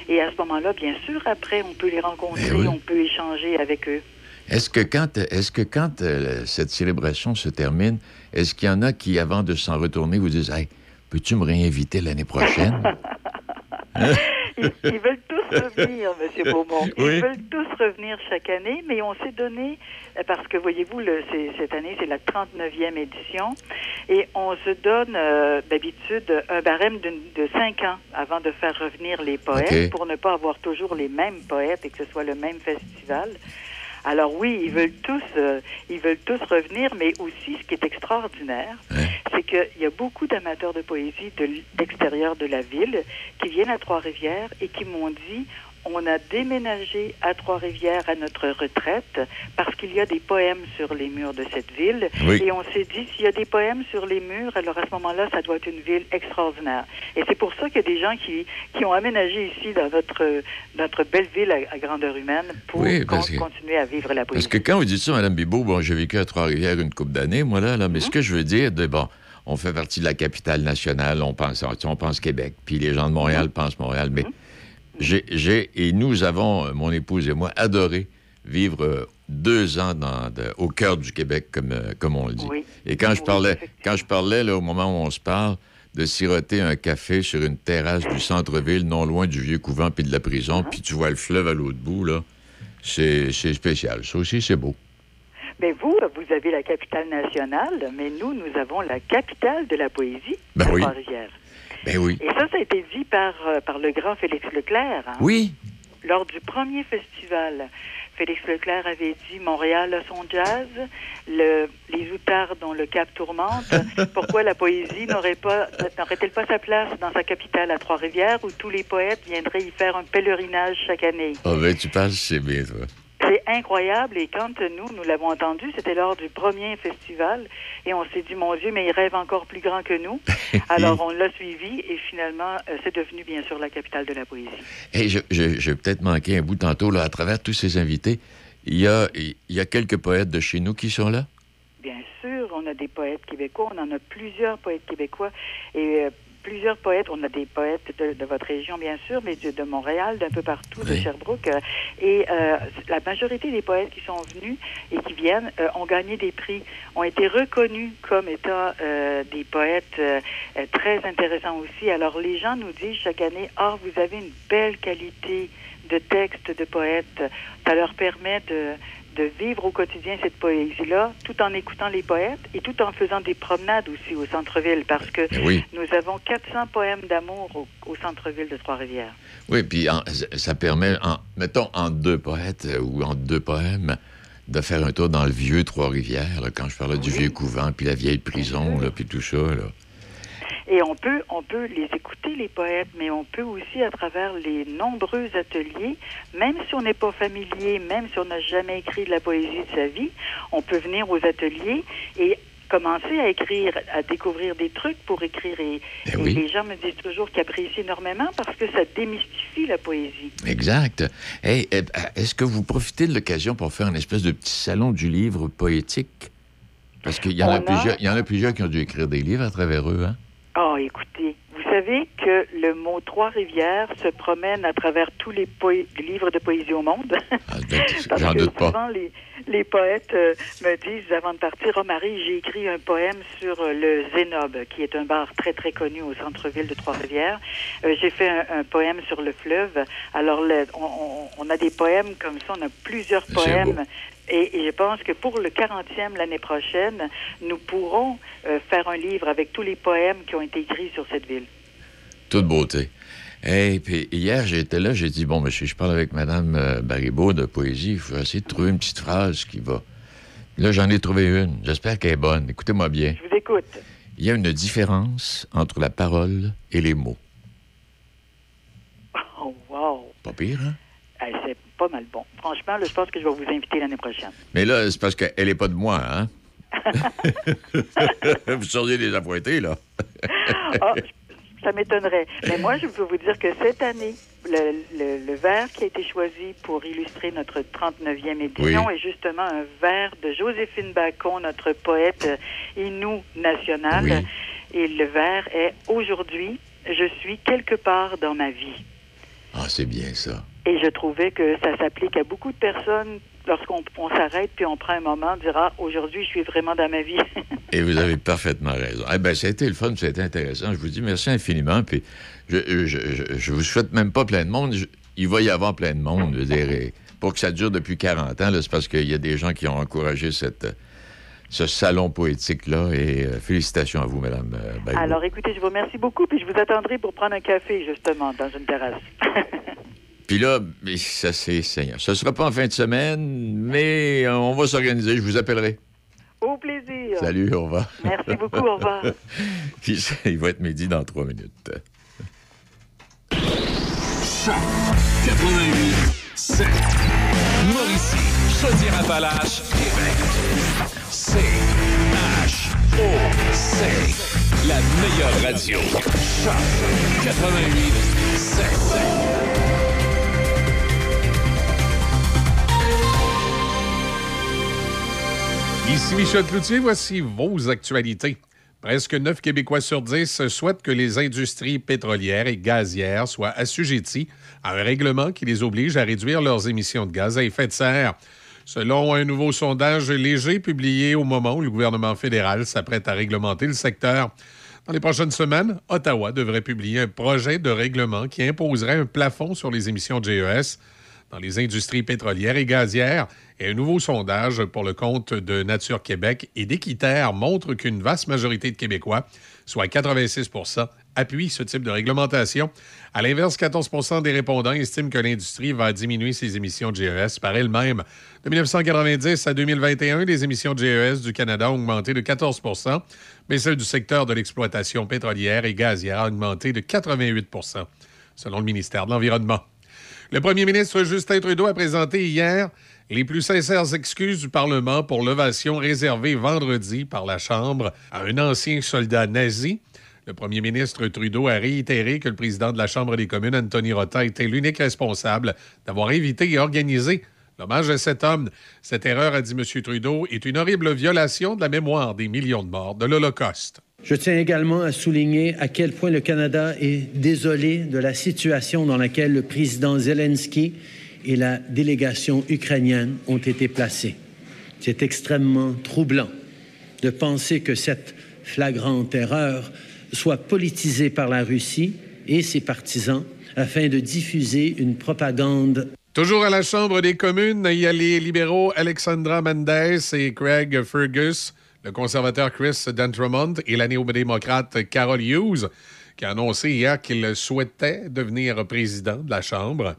Et à ce moment-là, bien sûr, après, on peut les rencontrer, oui. on peut échanger avec eux. Est-ce que quand, est-ce que quand euh, cette célébration se termine, est-ce qu'il y en a qui, avant de s'en retourner, vous disent Hey, peux-tu me réinviter l'année prochaine? Ils, ils veulent tous revenir, M. Beaumont. Ils Oui. veulent tous revenir chaque année, mais on s'est donné, euh, parce que voyez-vous, cette année, c'est la 39e édition, et on se donne euh, d'habitude un barème d'une- de 5 ans avant de faire revenir les poètes pour ne pas avoir toujours les mêmes poètes et que ce soit le même festival. Alors oui, ils veulent tous, euh, ils veulent tous revenir, mais aussi ce qui est extraordinaire, c'est qu'il y a beaucoup d'amateurs de poésie de l'extérieur de la ville qui viennent à Trois-Rivières et qui m'ont dit on a déménagé à Trois-Rivières à notre retraite parce qu'il y a des poèmes sur les murs de cette ville. Oui. Et on s'est dit, s'il y a des poèmes sur les murs, alors à ce moment-là, ça doit être une ville extraordinaire. Et c'est pour ça qu'il y a des gens qui, qui ont aménagé ici dans notre, notre belle ville à, à grandeur humaine pour Oui, que- continuer à vivre la poésie. Parce que quand vous dites ça, Mme Bibot, bon, j'ai vécu à Trois-Rivières une couple d'années, moi, là, là mais ce que je veux dire, de, bon, on fait partie de la capitale nationale, on pense, on pense Québec, puis les gens de Montréal pensent Montréal, mais j'ai, j'ai- et nous avons, euh, mon épouse et moi, adoré vivre euh, deux ans dans, de- au cœur du Québec, comme, euh, comme on le dit. Oui. Et quand je Oui, parlais, quand je parlais, là, au moment où on se parle, de siroter un café sur une terrasse du centre-ville, non loin du vieux couvent puis de la prison, puis tu vois le fleuve à l'autre bout, là, c'est, c'est spécial. Ça aussi, c'est beau. Mais vous, vous avez la capitale nationale, mais nous, nous avons la capitale de la poésie, Ben oui. Ben oui. Et ça, ça a été dit par, euh, par le grand Félix Leclerc. hein. Oui. Lors du premier festival, Félix Leclerc avait dit Montréal a son jazz, le, les outards dont le cap tourmente. Pourquoi la poésie n'aurait pas n'aurait-elle pas sa place dans sa capitale à Trois-Rivières où tous les poètes viendraient y faire un pèlerinage chaque année? Ah ben, tu passes, c'est bien, toi. C'est incroyable et quand nous, nous l'avons entendu, c'était lors du premier festival et on s'est dit, mon Dieu, mais il rêve encore plus grand que nous. Alors on l'a suivi et finalement, euh, c'est devenu bien sûr la capitale de la poésie. Hey, je, je, j'ai peut-être manqué un bout tantôt, là, à travers tous ces invités. Il y a, il y a quelques poètes de chez nous qui sont là? Bien sûr, on a des poètes québécois, on en a plusieurs poètes québécois et euh, plusieurs poètes. On a des poètes de, de votre région, bien sûr, mais de, de Montréal, d'un peu partout, de Sherbrooke. euh, et euh, la majorité des poètes qui sont venus et qui viennent euh, ont gagné des prix, ont été reconnus comme étant euh, des poètes très intéressants aussi. Alors les gens nous disent chaque année, ah, vous avez une belle qualité de texte de poète. Ça leur permet de de vivre au quotidien cette poésie-là, tout en écoutant les poètes et tout en faisant des promenades aussi au centre-ville, parce que oui. nous avons 400 poèmes d'amour au, au centre-ville de Trois-Rivières. Oui, puis en- ça permet, en, mettons, en deux poètes euh, ou en deux poèmes, de faire un tour dans le vieux Trois-Rivières, quand je parlais du vieux couvent, puis la vieille prison, là, puis tout ça. Là. Et on peut, on peut les écouter, les poètes, mais on peut aussi, à travers les nombreux ateliers, même si on n'est pas familier, même si on n'a jamais écrit de la poésie de sa vie, on peut venir aux ateliers et commencer à écrire, à découvrir des trucs pour écrire. Et, et oui. les gens me disent toujours qu'ils apprécient énormément parce que ça démystifie la poésie. Exact. Hey, eh, est-ce que vous profitez de l'occasion pour faire une espèce de petit salon du livre poétique? Parce qu'il y, en a a- plusieurs- il y en a plusieurs qui ont dû écrire des livres à travers eux. Hein? Oh, écoutez, vous savez que le mot Trois-Rivières se promène à travers tous les livres de poésie au monde. Parce J'en que doute pas. souvent, les, les poètes euh, me disent avant de partir, oh Marie, j'ai écrit un poème sur euh, le Zénobe, qui est un bar très, très connu au centre-ville de Trois-Rivières. Euh, j'ai fait un, un poème sur le fleuve. Alors, le- on, on- a des poèmes comme ça, on a plusieurs C'est poèmes. Et, et je pense que pour le 40e l'année prochaine, nous pourrons euh, faire un livre avec tous les poèmes qui ont été écrits sur cette ville. Toute beauté. Hey, puis hier, j'étais là, j'ai dit, bon, monsieur, je parle avec Mme euh, Baribeau de poésie, il faut essayer de trouver une petite phrase qui va. Là, j'en ai trouvé une. J'espère qu'elle est bonne. Écoutez-moi bien. Je vous écoute. Il y a une différence entre la parole et les mots. Oh, wow! Pas pire, hein? Pas mal bon. Franchement, là, je pense que je vais vous inviter l'année prochaine. Mais là, c'est parce qu'elle n'est pas de moi, hein? vous seriez des appointés, là. Ah, ça m'étonnerait. Mais moi, je peux vous dire que cette année, le, le, le verre qui a été choisi pour illustrer notre 39e édition Oui. est justement un verre de Joséphine Bacon, notre poète Inou national. Oui. Et le verre est aujourd'hui, je suis quelque part dans ma vie. Ah, c'est bien ça. Et je trouvais que ça s'applique à beaucoup de personnes lorsqu'on on s'arrête puis on prend un moment, dire ah aujourd'hui je suis vraiment dans ma vie. Et vous avez parfaitement raison. Eh bien, ça a été le fun, ça a été intéressant. Je vous dis merci infiniment. Puis, je, je, je, je vous souhaite même pas plein de monde. Il va y avoir plein de monde. Je veux dire, et pour que ça dure depuis 40 ans, c'est parce qu'il y a des gens qui ont encouragé cette, ce salon poétique-là. Et euh, félicitations à vous, Mme euh, Bayrou. Alors écoutez, je vous remercie beaucoup puis je vous attendrai pour prendre un café justement dans une terrasse. Puis là, mais ça, c'est Seigneur. Ce sera pas en fin de semaine, mais euh, on va s'organiser. Je vous appellerai. Au plaisir. Salut, au revoir. Merci beaucoup, au revoir. Il va être midi dans trois minutes. Choc 88 7. Mauricie, Chaudière-Appalaches, Québec. C H O C. La meilleure radio. Choc 88 7. Ici Michel Cloutier, voici vos actualités. Presque 9 Québécois sur 10 souhaitent que les industries pétrolières et gazières soient assujetties à un règlement qui les oblige à réduire leurs émissions de gaz à effet de serre. Selon un nouveau sondage léger publié au moment où le gouvernement fédéral s'apprête à réglementer le secteur, dans les prochaines semaines, Ottawa devrait publier un projet de règlement qui imposerait un plafond sur les émissions de GES dans les industries pétrolières et gazières. Et un nouveau sondage pour le compte de Nature Québec et d'Équiterre montre qu'une vaste majorité de Québécois, soit 86 appuient ce type de réglementation. À l'inverse, 14% des répondants estiment que l'industrie va diminuer ses émissions de GES par elle-même. De 1990 à 2021, les émissions de GES du Canada ont augmenté de 14% mais celles du secteur de l'exploitation pétrolière et gazière ont augmenté de 88% selon le ministère de l'Environnement. Le premier ministre Justin Trudeau a présenté hier les plus sincères excuses du Parlement pour l'ovation réservée vendredi par la Chambre à un ancien soldat nazi. Le premier ministre Trudeau a réitéré que le président de la Chambre des communes, Anthony Rota, était l'unique responsable d'avoir invité et organisé l'hommage à cet homme. Cette erreur, a dit M. Trudeau, est une horrible violation de la mémoire des millions de morts de l'Holocauste. Je tiens également à souligner à quel point le Canada est désolé de la situation dans laquelle le président Zelensky et la délégation ukrainienne ont été placés. C'est extrêmement troublant de penser que cette flagrante erreur soit politisée par la Russie et ses partisans afin de diffuser une propagande. Toujours à la Chambre des communes, il y a les libéraux Alexandra Mendes et Craig Fergus, le conservateur Chris Dentremont et la néo-démocrate Carol Hughes, qui a annoncé hier qu'il souhaitait devenir président de la Chambre.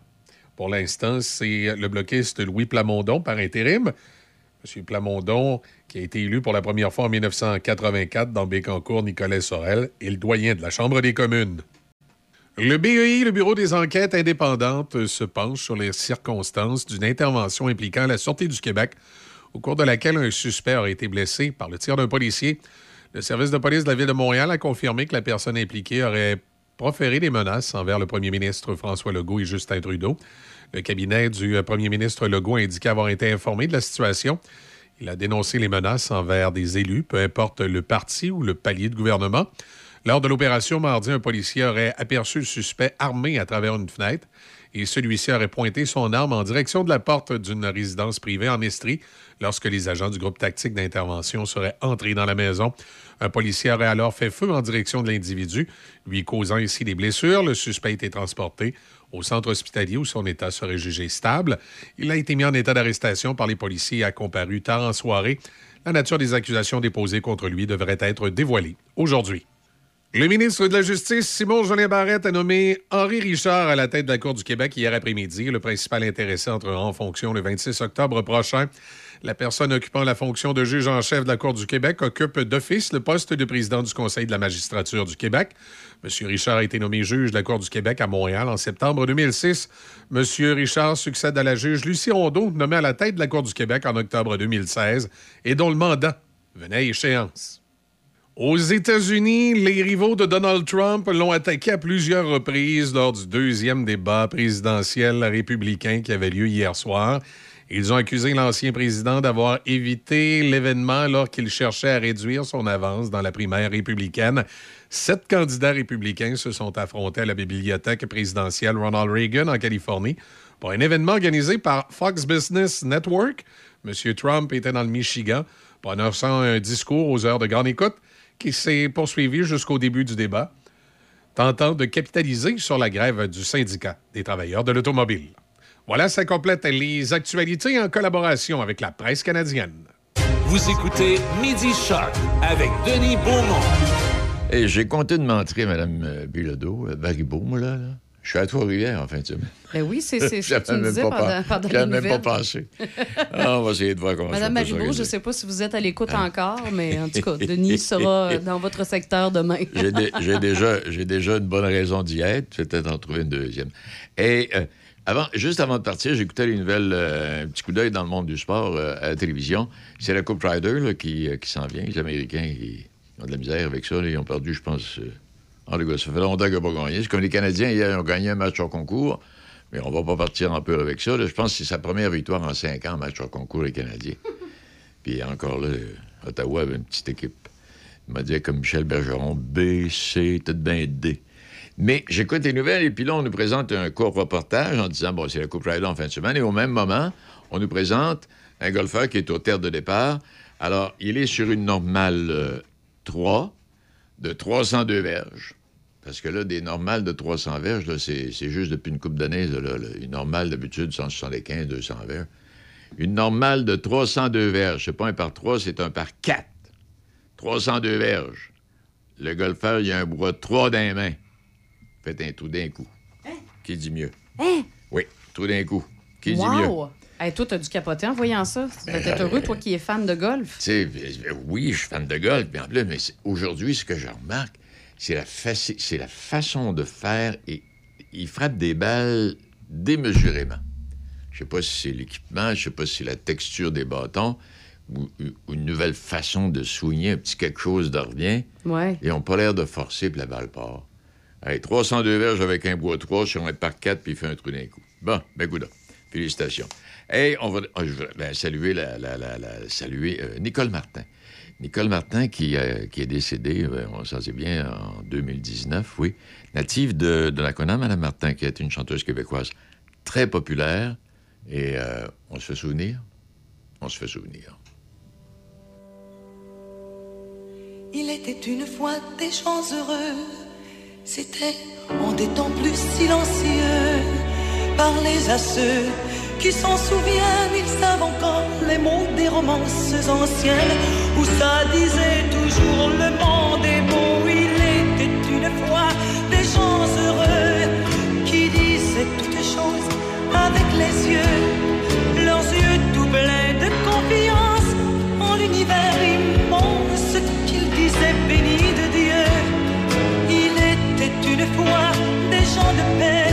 Pour l'instant, c'est le bloquiste Louis Plamondon par intérim. M. Plamondon, qui a été élu pour la première fois en 1984 dans Bécancourt, Nicolas Sorel, est le doyen de la Chambre des communes. Le BEI, le Bureau des enquêtes indépendantes, se penche sur les circonstances d'une intervention impliquant la Sûreté du Québec, au cours de laquelle un suspect aurait été blessé par le tir d'un policier. Le service de police de la Ville de Montréal a confirmé que la personne impliquée aurait proféré des menaces envers le premier ministre François Legault et Justin Trudeau. Le cabinet du euh, premier ministre Legault a indiqué avoir été informé de la situation. Il a dénoncé les menaces envers des élus, peu importe le parti ou le palier de gouvernement. Lors de l'opération mardi, un policier aurait aperçu le suspect armé à travers une fenêtre et celui-ci aurait pointé son arme en direction de la porte d'une résidence privée en Estrie lorsque les agents du groupe tactique d'intervention seraient entrés dans la maison. Un policier aurait alors fait feu en direction de l'individu, lui causant ici des blessures. Le suspect a été transporté au centre hospitalier où son état serait jugé stable. Il a été mis en état d'arrestation par les policiers et a comparu tard en soirée. La nature des accusations déposées contre lui devrait être dévoilée aujourd'hui. Le ministre de la Justice, Simon Jolin Barrette, a nommé Henri Richard à la tête de la Cour du Québec hier après-midi. Le principal intéressé entrera en fonction le 26 octobre prochain. La personne occupant la fonction de juge en chef de la Cour du Québec occupe d'office le poste de président du Conseil de la magistrature du Québec. M. Richard a été nommé juge de la Cour du Québec à Montréal en septembre 2006. M. Richard succède à la juge Lucie Rondeau, nommée à la tête de la Cour du Québec en octobre 2016 et dont le mandat venait à échéance. Aux États-Unis, les rivaux de Donald Trump l'ont attaqué à plusieurs reprises lors du deuxième débat présidentiel républicain qui avait lieu hier soir. Ils ont accusé l'ancien président d'avoir évité l'événement alors qu'il cherchait à réduire son avance dans la primaire républicaine. Sept candidats républicains se sont affrontés à la bibliothèque présidentielle Ronald Reagan en Californie pour un événement organisé par Fox Business Network. M. Trump était dans le Michigan, prononçant un discours aux heures de grande écoute qui s'est poursuivi jusqu'au début du débat, tentant de capitaliser sur la grève du syndicat des travailleurs de l'automobile. Voilà, ça complète les actualités en collaboration avec la presse canadienne. Vous écoutez Midi Shark avec Denis Beaumont. Et j'ai compté de m'entrer, Mme Bilodeau, Baribeau, moi, là. là. Je suis à Trois-Rivières en fin de semaine. Ben oui, c'est ce que tu me même disais pas pendant, même pas pensé. Ah, on va essayer de voir comment Madame Marivaux, je ne sais pas si vous êtes à l'écoute encore, mais en tout cas, Denis sera dans votre secteur demain. J'ai dé- j'ai déjà, j'ai déjà une bonne raison d'y être. Je vais peut-être en trouver une deuxième. Et euh, avant, juste avant de partir, j'écoutais les nouvelles, euh, un petit coup d'œil dans le monde du sport euh, à la télévision. C'est la Coupe Ryder là, qui, euh, qui s'en vient. Les Américains ils ont de la misère avec ça. là. Ils ont perdu, je pense. Euh, en tout cas, ça fait longtemps qu'ils n'ont pas gagné. C'est comme les Canadiens, hier, ils ont gagné un match en concours. Mais on va pas partir en peur avec ça. là. Je pense que c'est sa première victoire en cinq ans match en concours, les Canadiens. Puis encore là, euh, Ottawa avait une petite équipe. Il m'a dit comme Michel Bergeron, B, C, peut-être bien D. Mais j'écoute les nouvelles et puis là, on nous présente un court reportage en disant, bon, c'est la Coupe Ryder en fin de semaine. Et au même moment, on nous présente un golfeur qui est au terre de départ. Alors, il est sur une normale euh, 3 de 302 verges. Parce que là, des normales de 300 verges, c'est juste depuis une coupe d'années. Une normale, d'habitude, 175, 200 verges. Une normale de 302 verges, c'est pas un par 3, c'est un par 4. 302 verges. Le golfeur, il a un bois de 3 dans les mains. Faites un tout d'un coup. Qui dit mieux? Hein? Oui, tout d'un coup. Qui dit mieux? Wow! Hey, toi, t'as dû capoter en voyant ça. Tu dois être heureux, toi qui es fan de golf. Tu sais, euh, oui, je suis fan de golf, mais en plus, mais aujourd'hui, ce que je remarque, c'est la, faci- c'est la façon de faire et il frappe des balles démesurément. Je sais pas si c'est l'équipement, je sais pas si c'est la texture des bâtons ou, ou une nouvelle façon de soigner un petit quelque chose de revient. Ouais. Ils ont pas l'air de forcer, puis la balle part. Hey, 302 verges avec un bois 3 sur un par 4, puis il fait un trou d'un coup. Bon, ben goudon. Félicitations. Hey, on va ah, je veux ben, saluer, la, la- la- la- saluer euh, Nicole Martin. Nicole Martin qui, euh, est décédée, euh, on s'en sait bien, en 2019, oui. Native de, de la Conam, Madame Martin, qui est une chanteuse québécoise très populaire. Et euh, on se fait souvenir? On se fait souvenir. Il était une fois des gens heureux. C'était en des temps plus silencieux. Parlez à ceux qui s'en souviennent, ils savent encore les mots des romances anciennes où ça disait toujours le monde est beau. Il était une fois des gens heureux qui disaient toutes choses avec les yeux, leurs yeux tout pleins de confiance en l'univers immense qu'ils disaient béni de Dieu. Il était une fois des gens de paix,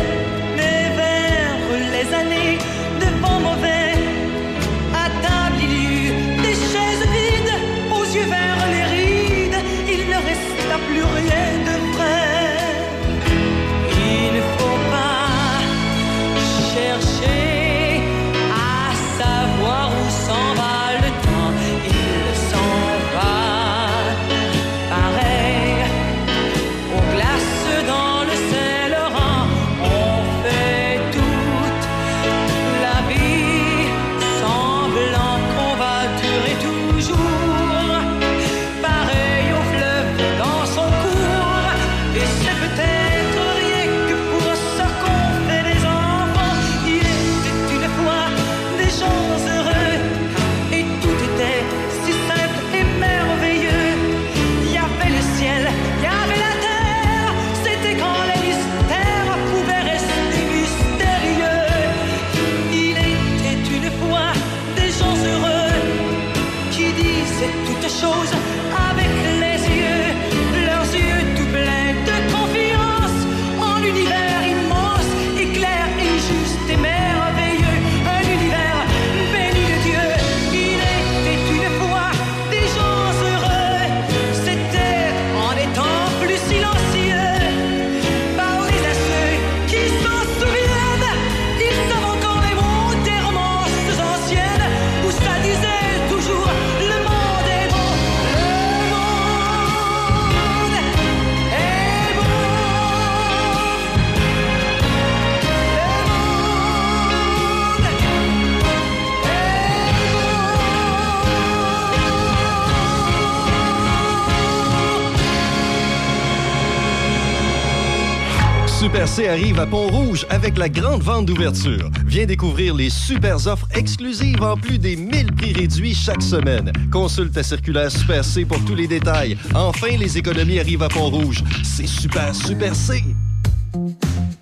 Arrive à Pont-Rouge avec la grande vente d'ouverture. Viens découvrir les super offres exclusives en plus des 1000 prix réduits chaque semaine. Consulte ta circulaire Super C pour tous les détails. Enfin, les économies arrivent à Pont-Rouge. C'est super, super C.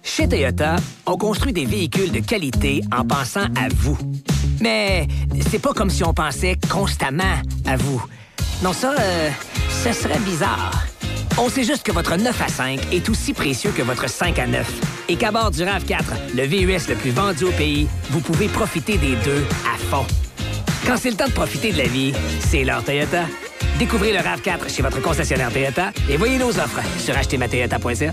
Chez Toyota, on construit des véhicules de qualité en pensant à vous. Mais c'est pas comme si on pensait constamment à vous. Non, ça, euh, ce serait bizarre. On sait juste que votre 9 à 5 est aussi précieux que votre 5 à 9. Et qu'à bord du RAV4, le VUS le plus vendu au pays, vous pouvez profiter des deux à fond. Quand c'est le temps de profiter de la vie, c'est l'heure Toyota. Découvrez le RAV4 chez votre concessionnaire Toyota et voyez nos offres sur achetermatoyota.ca.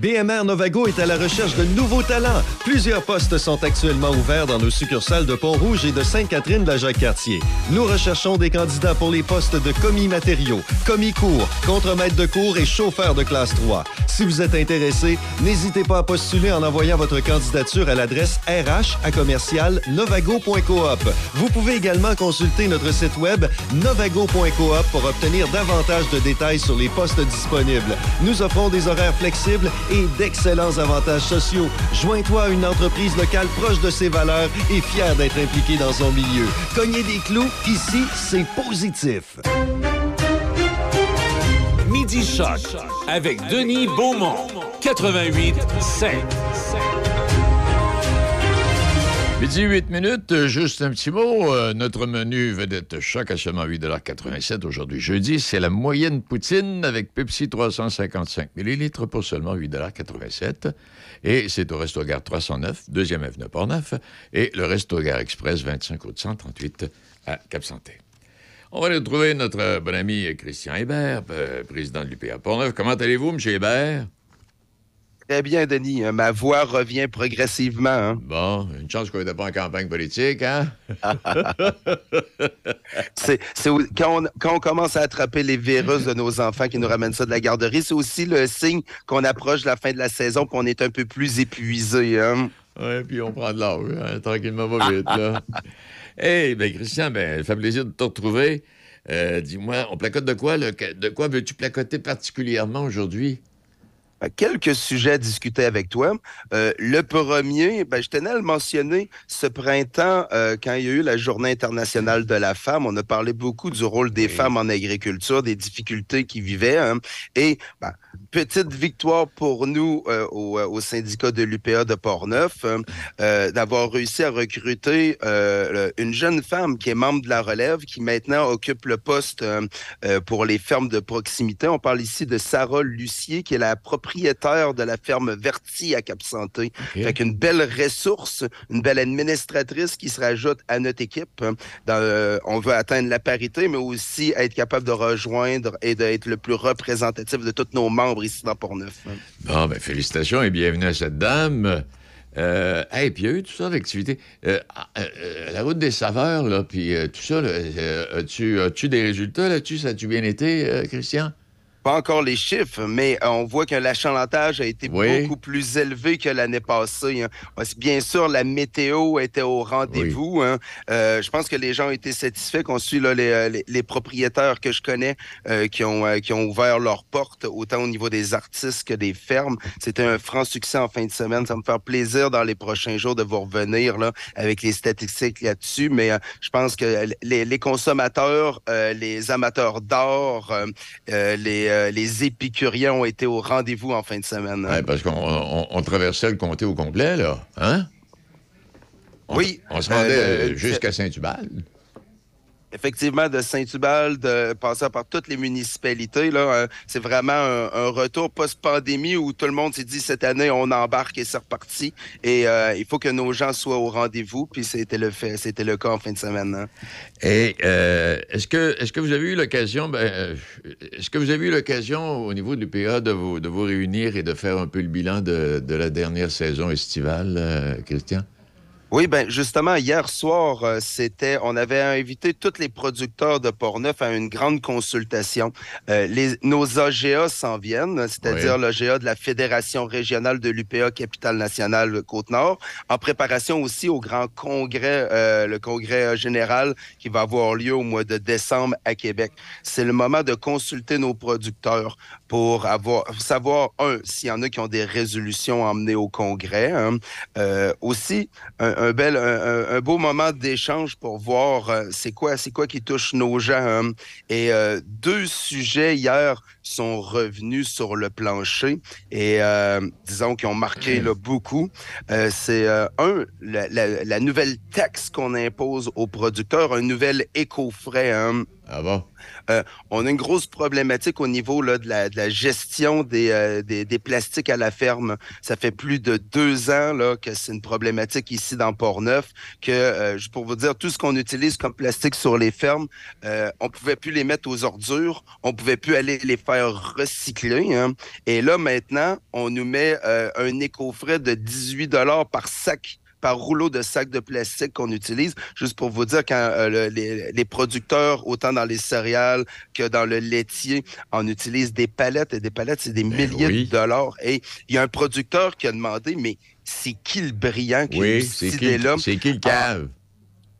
BMR Novago est à la recherche de nouveaux talents. Plusieurs postes sont actuellement ouverts dans nos succursales de Pont-Rouge et de Sainte-Catherine de la Jacques-Cartier. Nous recherchons des candidats pour les postes de commis matériaux, commis cours, contremaître de cours et chauffeur de classe 3. Si vous êtes intéressé, n'hésitez pas à postuler en envoyant votre candidature à l'adresse RH à commercial novago.coop. Vous pouvez également consulter notre site web novago.coop pour obtenir davantage de détails sur les postes disponibles. Nous offrons des horaires flexibles et d'excellents avantages sociaux. Joins-toi à une entreprise locale proche de ses valeurs et fière d'être impliquée dans son milieu. Cognez des clous, ici, c'est positif. Midi Choc avec Denis Beaumont. 88 7. Midi 8 minutes, juste un petit mot. euh, notre menu vedette choc à seulement 8,87 aujourd'hui jeudi. C'est la moyenne poutine avec Pepsi 355 ml pour seulement 8,87 Et c'est au Resto Gare 309, deuxième avenue Port-Neuf, et le Resto Gare Express 25 route 138 à Cap-Santé. On va retrouver notre bon ami Christian Hébert, euh, président de l'UPA Port-Neuf. Comment allez-vous, M. Hébert? Très bien, Denis. Euh, Ma voix revient progressivement. hein. Bon, une chance qu'on n'était pas en campagne politique, hein? C'est quand, on, quand on commence à attraper les virus de nos enfants qui nous ramènent ça de la garderie, c'est aussi le signe qu'on approche la fin de la saison qu'on est un peu plus épuisé. Hein? Oui, puis on prend de l'âge, hein, tranquillement, va vite, là. hey, ben Christian, ben, ça fait plaisir de te retrouver. Euh, Dis-moi, on placote de quoi? Que- De quoi veux-tu placoter particulièrement aujourd'hui? Euh, Quelques sujets à discuter avec toi. Euh, le premier, ben, je tenais à le mentionner, ce printemps, euh, quand il y a eu la Journée internationale de la femme, on a parlé beaucoup du rôle des femmes en agriculture, des difficultés qu'ils vivaient. hein. Et ben, petite victoire pour nous euh, au, euh, au syndicat de l'UPA de Portneuf euh, euh, d'avoir réussi à recruter euh, une jeune femme qui est membre de la relève, qui maintenant occupe le poste pour les fermes de proximité. On parle ici de Sarah Lucier, qui est la propriétaire de la ferme Verti à Cap-Santé. Fait qu'une belle ressource, une belle administratrice qui se rajoute à notre équipe. Dans, on veut atteindre la parité, mais aussi être capable de rejoindre et d'être le plus représentatif de tous nos membres ici dans Portneuf. Bon, ben, félicitations et bienvenue à cette dame. Euh, hey, puis il y a eu tout ça d'activité. Euh, ah, euh, euh, la route des saveurs, là, puis euh, tout ça, euh, as-tu, des résultats là-dessus? Ça a-tu bien été, Christian? Pas encore les chiffres, mais euh, on voit que l'achalandage a été Oui. beaucoup plus élevé que l'année passée. hein. Bien sûr, la météo était au rendez-vous. hein. Euh, je pense que les gens ont été satisfaits qu'on suit là, les, euh, les- les propriétaires que je connais euh, qui, ont, euh, qui ont ouvert leurs portes, autant au niveau des artistes que des fermes. C'était un franc succès en fin de semaine. Ça va me faire plaisir dans les prochains jours de vous revenir là, avec les statistiques là-dessus. Mais je pense que les, les consommateurs, les amateurs d'art, les, euh, les épicuriens ont été au rendez-vous en fin de semaine. Ouais, parce qu'on on- on traversait le comté au complet, là. Hein? On- Oui. On se rendait euh, jusqu'à Saint-Hubald. Effectivement, de Saint-Hubal, de passer par toutes les municipalités. Là, euh, c'est vraiment un, retour post-pandémie où tout le monde s'est dit cette année, on embarque et c'est reparti. Et euh, il faut que nos gens soient au rendez-vous. Puis c'était le fait, c'était le cas en fin de semaine. hein. Et euh, est-ce que est-ce que vous avez eu l'occasion, ben, est-ce que vous avez eu l'occasion au niveau du PA de vous, de vous réunir et de faire un peu le bilan de, de la dernière saison estivale, Christian? Oui, ben justement, hier soir, euh, c'était, on avait invité tous les producteurs de Portneuf à une grande consultation. Euh, les, nos AGA s'en viennent, c'est-à-dire Oui. l'AGA de la Fédération régionale de l'UPA Capitale Nationale Côte-Nord, en préparation aussi au grand congrès, euh, le congrès euh, général qui va avoir lieu au mois de décembre à Québec. C'est le moment de consulter nos producteurs pour avoir savoir un s'il y en a qui ont des résolutions à emmener au congrès. hein. Euh, aussi un, un bel un, beau moment d'échange pour voir euh, c'est quoi c'est quoi qui touche nos gens. hein. Et euh, deux sujets hier sont revenus sur le plancher et euh, disons qui ont marqué là, beaucoup. Euh, c'est euh, un la, la- la nouvelle taxe qu'on impose aux producteurs, un nouvel éco-frais. hein. Ah bon? Euh, on a une grosse problématique au niveau là, de, la, de la gestion des, euh, des, des plastiques à la ferme. Ça fait plus de deux ans là, que c'est une problématique ici dans Port-Neuf, que, euh, pour vous dire, tout ce qu'on utilise comme plastique sur les fermes, on pouvait plus les mettre aux ordures, on pouvait plus aller les faire faire recycler. hein. Et là, maintenant, on nous met euh, un éco-frais de 18 par sac par rouleau de sac de plastique qu'on utilise. Juste pour vous dire, quand euh, le- les, les producteurs, autant dans les céréales que dans le laitier, on utilise des palettes. Et des palettes, c'est des milliers oui. de dollars. Et il y a un producteur qui a demandé, mais c'est qui le brillant qui Oui, c'est qui, idée-là? c'est qui le cave?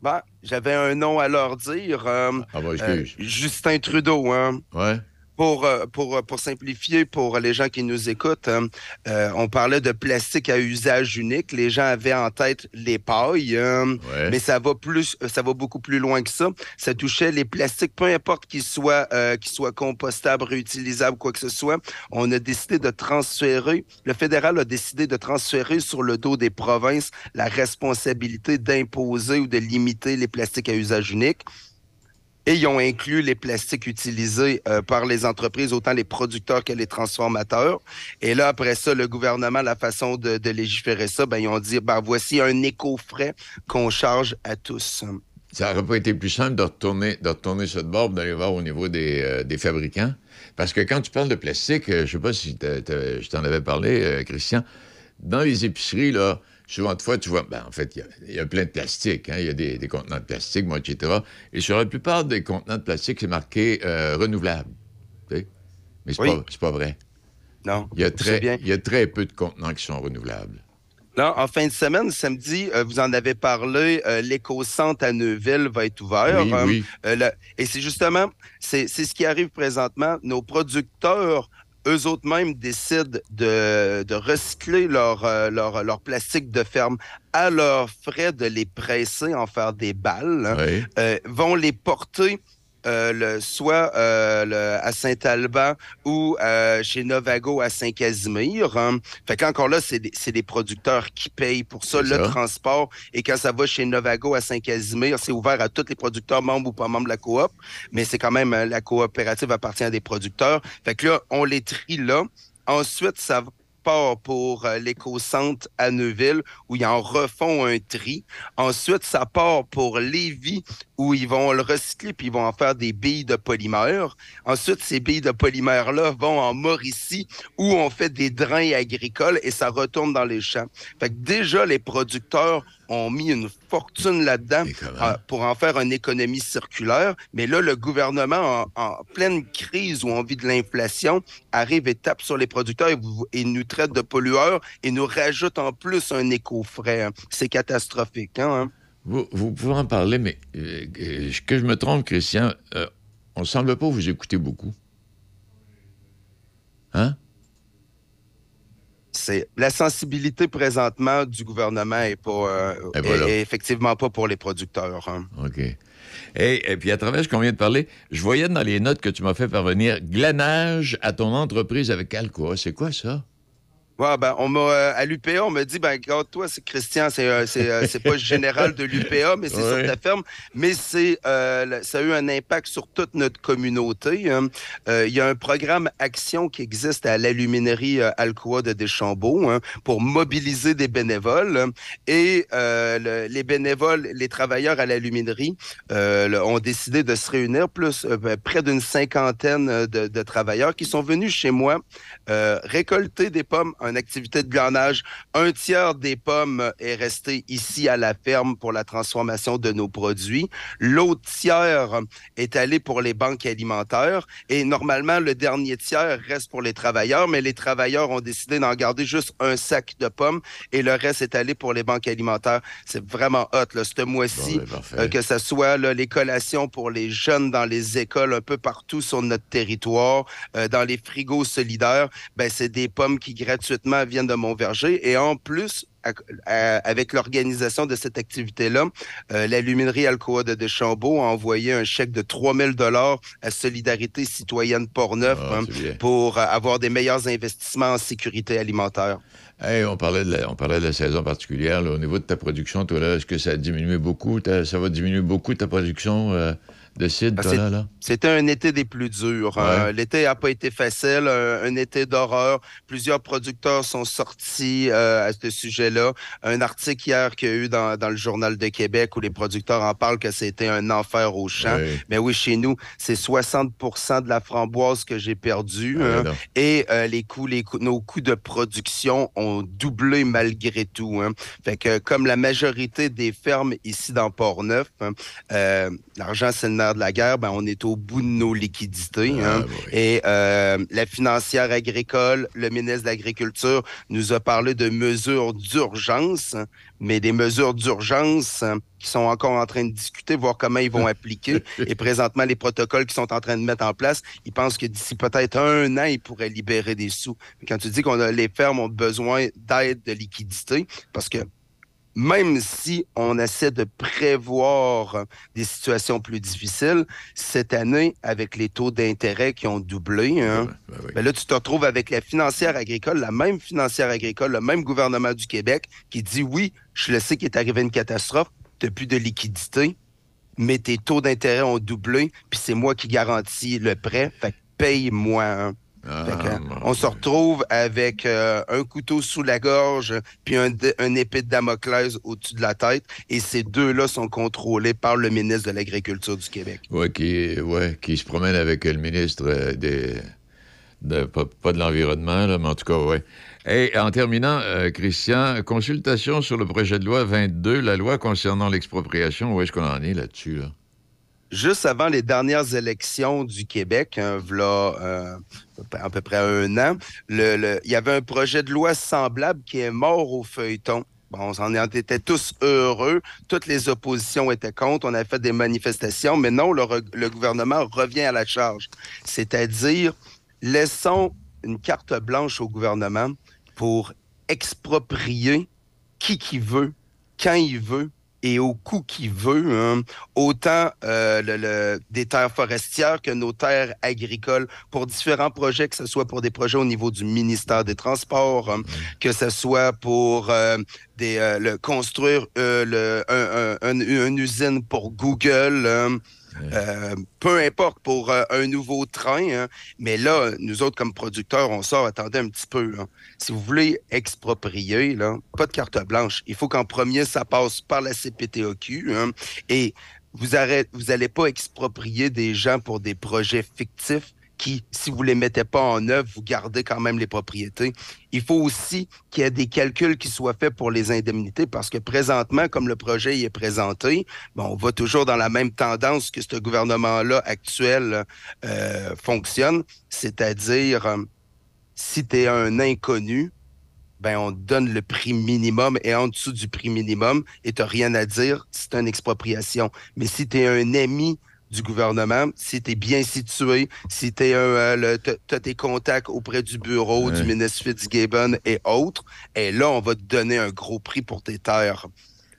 Ben, j'avais un nom à leur dire. euh, Ah, euh, excuse. Justin Trudeau, hein. Ouais. Pour, euh, pour, euh, pour simplifier, pour les gens qui nous écoutent, hein, euh, on parlait de plastique à usage unique. Les gens avaient en tête les pailles, hein, Ouais. mais ça va plus, ça va beaucoup plus loin que ça. Ça touchait les plastiques, peu importe qu'ils soient, euh, qu'ils soient compostables, réutilisables, quoi que ce soit. On a décidé de transférer, le fédéral a décidé de transférer sur le dos des provinces la responsabilité d'imposer ou de limiter les plastiques à usage unique. Et ils ont inclus les plastiques utilisés euh, par les entreprises, autant les producteurs que les transformateurs. Et là, après ça, le gouvernement, la façon de, légiférer ça, ben, ils ont dit, ben, voici un éco-frais qu'on charge à tous. Ça n'aurait pas été plus simple de retourner, de retourner ça d'aller voir au niveau des, euh, des fabricants. Parce que quand tu parles de plastique, euh, je sais pas si je t'en avais parlé, Christian, dans les épiceries, là, souvent de fois, tu vois, ben, en fait, il y a- il y, a plein de plastique. hein, Il y a des, des contenants de plastique, moi, etc. Et sur la plupart des contenants de plastique, c'est marqué euh, renouvelable. Mais c'est Oui. pas, vrai. Non. Il y, a très, bien. y a très peu de contenants qui sont renouvelables. Là, en fin de semaine, samedi, euh, vous en avez parlé, euh, l'éco-centre à Neuville va être ouvert. Oui, Euh, oui. le- et c'est justement, c'est ce qui arrive présentement. Nos producteurs, eux autres mêmes, décident de, de recycler leur, euh, leur, leur plastique de ferme à leurs frais de les presser, en faire des balles, hein, Oui. euh, vont les porter euh, le, soit euh, le- à Saint-Alban ou euh, chez Novago à Saint-Casimir. hein. Fait qu'encore là, c'est des, des producteurs qui payent pour ça, le ça. transport. Et quand ça va chez Novago à Saint-Casimir, c'est ouvert à tous les producteurs membres ou pas membres de la coop. Mais c'est quand même, la coopérative appartient à des producteurs. Fait que là, on les trie là. Ensuite, ça part pour l'éco-centre à Neuville, où ils en refont un tri. Ensuite, ça part pour Lévis, où ils vont le recycler, puis ils vont en faire des billes de polymère. Ensuite, ces billes de polymère-là vont en Mauricie, où on fait des drains agricoles, et ça retourne dans les champs. Fait que déjà, les producteurs ont mis une fortune là-dedans euh, pour en faire une économie circulaire. Mais là, le gouvernement, en, en pleine crise où on vit de l'inflation, arrive et tape sur les producteurs et, vous- et nous traite de pollueurs et nous rajoute en plus un éco-frais. hein. C'est catastrophique. Hein, hein? Vous, vous pouvez en parler, mais euh, euh, que je me trompe, Christian, euh, on semble pas vous écouter beaucoup. Hein? C'est la sensibilité présentement du gouvernement est pas euh, Et voilà. est- est effectivement pas pour les producteurs. hein. OK. Et, et puis, à travers ce qu'on vient de parler, je voyais dans les notes que tu m'as fait parvenir glanage à ton entreprise avec Alcoa. C'est quoi ça? Ouais, ben, on euh, à l'UPA, on m'a dit, ben, regarde, toi, c'est Christian, c'est, euh, c'est, euh, c'est pas le général de l'UPA, mais c'est Ouais. sur ta ferme. Mais c'est, euh, ça a eu un impact sur toute notre communauté. hein. Euh, Il y a un programme Action qui existe à l'aluminerie euh, Alcoa de Deschambault hein, pour mobiliser des bénévoles. hein. Et le- les bénévoles, les travailleurs à l'aluminerie le- ont décidé de se réunir, plus ben, près d'une cinquantaine de, de travailleurs qui sont venus chez moi récolter des pommes, une activité de glanage. Un tiers des pommes est resté ici à la ferme pour la transformation de nos produits. L'autre tiers est allé pour les banques alimentaires. Et normalement, le dernier tiers reste pour les travailleurs, mais les travailleurs ont décidé d'en garder juste un sac de pommes et le reste est allé pour les banques alimentaires. C'est vraiment hot, là, ce mois-ci, Bon, ben, euh, que ce soit là, les collations pour les jeunes dans les écoles un peu partout sur notre territoire, euh, dans les frigos solidaires, ben, c'est des pommes qui gratuitement viennent de mon verger. Et en plus, à- à- avec l'organisation de cette activité-là, euh, l'aluminerie Alcoa de Deschambault a envoyé un chèque de 3000 dollars à Solidarité citoyenne Portneuf Ah, hein, pour euh, avoir des meilleurs investissements en sécurité alimentaire. Hey, on, parlait de la, on parlait de la saison particulière. là. Au niveau de ta production, toi, là, est-ce que ça a diminué beaucoup? Ça va diminuer beaucoup ta production euh, de là, là? C'était un été des plus durs. Ouais. Euh, L'été n'a pas été facile, un, un été d'horreur. Plusieurs producteurs sont sortis euh, à ce sujet-là. Un article hier qu'il y a eu dans, dans le Journal de Québec où les producteurs en parlent que c'était un enfer au champ. Ouais. Mais oui, chez nous, c'est 60% de la framboise que j'ai perdue. Ah, hein. et euh, les coûts, les coûts- nos coûts de production ont doublé malgré tout. hein. Fait que comme la majorité des fermes ici dans Port-Neuf, hein, euh, l'argent c'est le nerf de la guerre, ben, on est au bout de nos liquidités. hein. Et euh, la financière agricole, le ministre de l'Agriculture nous a parlé de mesures d'urgence, mais des mesures d'urgence hein, qui sont encore en train de discuter, voir comment ils vont appliquer. Et présentement, les protocoles qu'ils sont en train de mettre en place, ils pensent que d'ici peut-être un an, ils pourraient libérer des sous. Quand tu dis qu'on a les fermes ont besoin d'aide de liquidité, parce que même si on essaie de prévoir des situations plus difficiles, cette année, avec les taux d'intérêt qui ont doublé, hein, ben là, tu te retrouves avec la financière agricole, la même financière agricole, le même gouvernement du Québec qui dit oui, je le sais qu'il est arrivé une catastrophe, tu plus de liquidité, mais tes taux d'intérêt ont doublé, puis c'est moi qui garantis le prêt, fait que paye-moi. hein. Que, on se retrouve avec euh, un couteau sous la gorge, puis un, épée de Damoclès au-dessus de la tête, et ces deux-là sont contrôlés par le ministre de l'Agriculture du Québec. Ouais, qui, ouais, qui se promène avec le ministre euh, des. de- pas, pas de l'environnement, mais en tout cas, ouais. Et en terminant, euh, Christian, consultation sur le projet de loi 22, la loi concernant l'expropriation, où est-ce qu'on en est là-dessus, là? Juste avant les dernières élections du Québec, hein, euh, à peu près un an, il y avait un projet de loi semblable qui est mort au feuilleton. Bon, on en était tous heureux. Toutes les oppositions étaient contre. On a fait des manifestations. Mais non, le, le gouvernement revient à la charge. C'est-à-dire, laissons une carte blanche au gouvernement pour exproprier qui qui veut, quand il veut et au coût qu'il veut, hein. autant euh, le- le- des terres forestières que nos terres agricoles pour différents projets, que ce soit pour des projets au niveau du ministère des Transports, hein, que ce soit pour euh, des, euh, le, construire euh, le, un- un- un- une usine pour Google. Euh, peu importe pour euh, un nouveau train, hein. mais là, nous autres comme producteurs, on sort, attendez un petit peu. hein. Si vous voulez exproprier, pas de carte blanche. Il faut qu'en premier, ça passe par la CPTOQ. hein. et vous n'allez pas exproprier des gens pour des projets fictifs qui, si vous les mettez pas en œuvre, vous gardez quand même les propriétés. Il faut aussi qu'il y ait des calculs qui soient faits pour les indemnités parce que présentement, comme le projet y est présenté, bon, on va toujours dans la même tendance que ce gouvernement-là actuel euh, fonctionne, c'est-à-dire euh, si tu es un inconnu, ben on te donne le prix minimum et en dessous du prix minimum et tu rien à dire, c'est une expropriation. Mais si tu es un ami du gouvernement, si tu es bien situé, si tu as tes contacts auprès du bureau Ouais. du ministre Fitzgibbon et autres, et là, on va te donner un gros prix pour tes terres.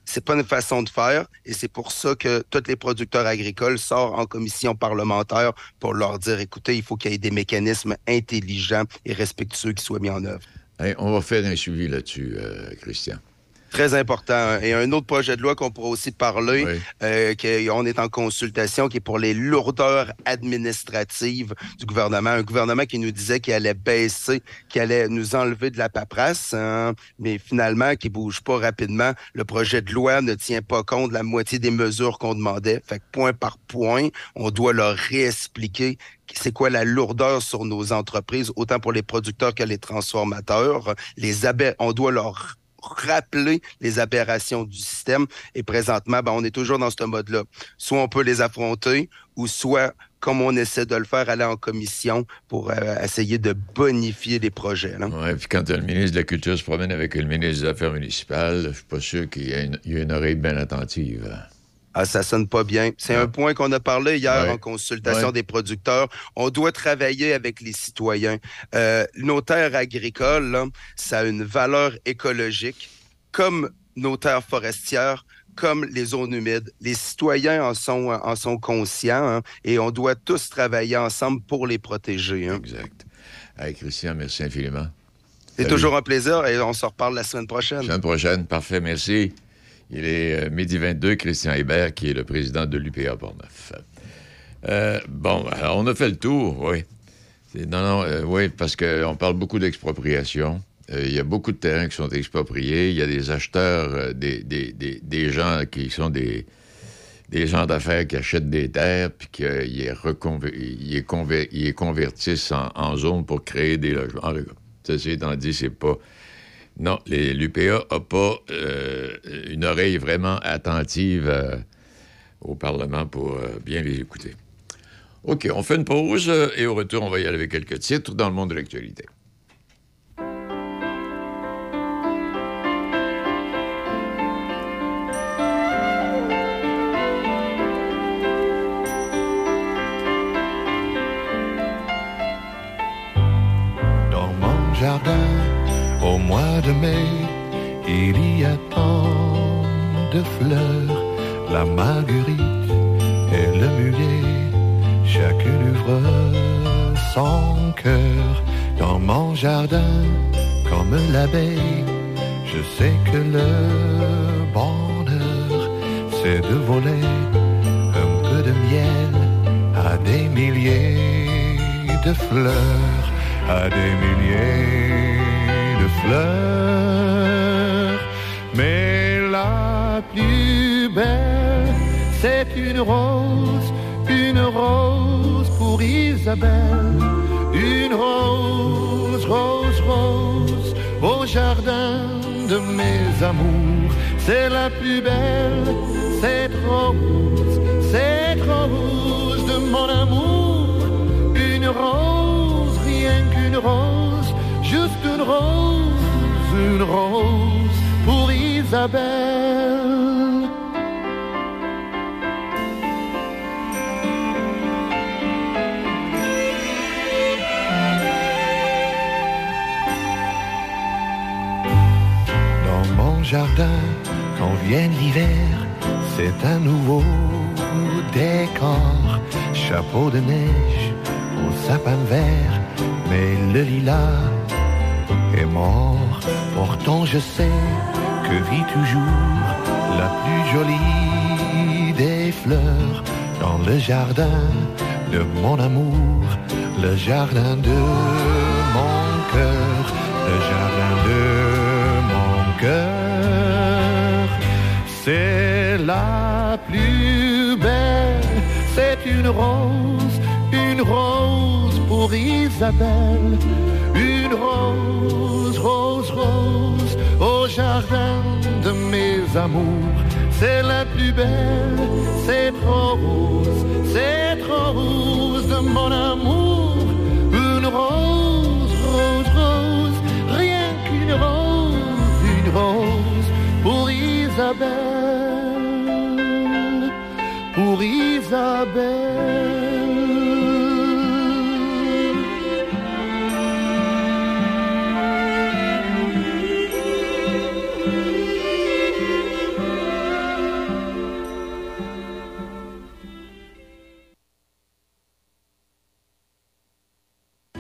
C'est pas une façon de faire et c'est pour ça que tous les producteurs agricoles sortent en commission parlementaire pour leur dire écoutez, il faut qu'il y ait des mécanismes intelligents et respectueux qui soient mis en œuvre. On va faire un suivi là-dessus, euh, Christian. Très important. Et un autre projet de loi qu'on pourra aussi parler, euh, qu'on est en consultation, qui est pour les lourdeurs administratives du gouvernement. Un gouvernement qui nous disait qu'il allait baisser, qu'il allait nous enlever de la paperasse, hein, mais finalement, qui bouge pas rapidement. Le projet de loi ne tient pas compte de la moitié des mesures qu'on demandait. Fait que point par point, on doit leur réexpliquer c'est quoi la lourdeur sur nos entreprises, autant pour les producteurs que les transformateurs. Les abe- on doit leur rappeler les aberrations du système. Et présentement, ben, on est toujours dans ce mode-là. Soit on peut les affronter, ou soit, comme on essaie de le faire, aller en commission pour euh, essayer de bonifier les projets. Ouais, puis quand le ministre de la Culture se promène avec le ministre des Affaires municipales, je suis pas sûr qu'il y ait une, oreille bien attentive. Ah, ça sonne pas bien. C'est un point qu'on a parlé hier Ouais. en consultation Ouais. des producteurs. On doit travailler avec les citoyens. Euh, nos terres agricoles, là, ça a une valeur écologique, comme nos terres forestières, comme les zones humides. Les citoyens en sont, en sont conscients hein, et on doit tous travailler ensemble pour les protéger. hein. Exact. Hey, Christian, merci infiniment. C'est toujours un plaisir et on se reparle la semaine prochaine. La semaine prochaine, parfait, merci. Il est euh, midi 22, Christian Hébert, qui est le président de l'UPA Portneuf. Euh, bon, alors, on a fait le tour, oui. Non, non, euh, oui, parce qu'on parle beaucoup d'expropriation. Il y a beaucoup de terrains qui sont expropriés. Il y a des acheteurs, des, des- des- des gens qui sont des, des gens d'affaires qui achètent des terres puis qu'ils les, convertissent en, en zone pour créer des logements. Ceci étant dit, c'est pas... Non, l'UPA n'a pas euh, une oreille vraiment attentive euh, au Parlement pour euh, bien les écouter. OK, on fait une pause et au retour, on va y aller avec quelques titres dans le monde de l'actualité. Il y a tant de fleurs, la marguerite et le muguet, chacune ouvre son cœur. Dans mon jardin, comme l'abeille, je sais que le bonheur, c'est de voler un peu de miel à des milliers de fleurs, à des milliers de fleurs. Mais la plus belle, c'est une rose, une rose pour Isabelle, une rose, rose, rose au jardin de mes amours. C'est la plus belle, cette rose, cette rose de mon amour. Une rose, rien qu'une rose, juste une rose, une rose pour Isabelle. Dans mon jardin, quand vient l'hiver, c'est un nouveau décor. Chapeau de neige au sapin vert, mais le lilas est mort. Pourtant je sais que vit toujours la plus jolie des fleurs dans le jardin de mon amour, le jardin de mon cœur, le jardin de mon cœur. C'est la plus belle, c'est une rose, une rose pour Isabelle, une rose, rose, rose jardin de mes amours. C'est la plus belle, c'est trop rose, c'est trop rose de mon amour. Une rose, rose, rose, rien qu'une rose, une rose pour Isabelle, pour Isabelle.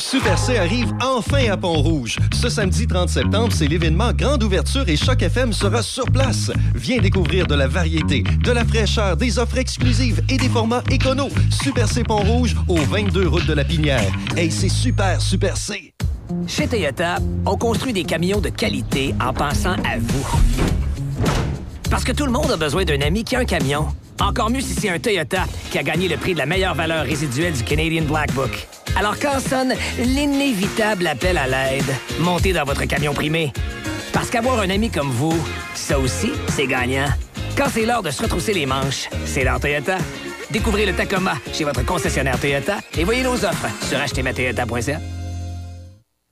Super C arrive enfin à Pont-Rouge. Ce samedi 30 septembre, c'est l'événement Grande Ouverture et Choc FM sera sur place. Viens découvrir de la variété, de la fraîcheur, des offres exclusives et des formats éconos. Super C Pont-Rouge au 22 route de la Pinière. Hey, c'est super, Super C. Chez Toyota, on construit des camions de qualité en pensant à vous. Parce que tout le monde a besoin d'un ami qui a un camion. Encore mieux si c'est un Toyota qui a gagné le prix de la meilleure valeur résiduelle du Canadian Black Book. Alors quand sonne l'inévitable appel à l'aide, montez dans votre camion primé. Parce qu'avoir un ami comme vous, ça aussi, c'est gagnant. Quand c'est l'heure de se retrousser les manches, c'est l'heure Toyota. Découvrez le Tacoma chez votre concessionnaire Toyota et voyez nos offres sur htmatoyota.ca.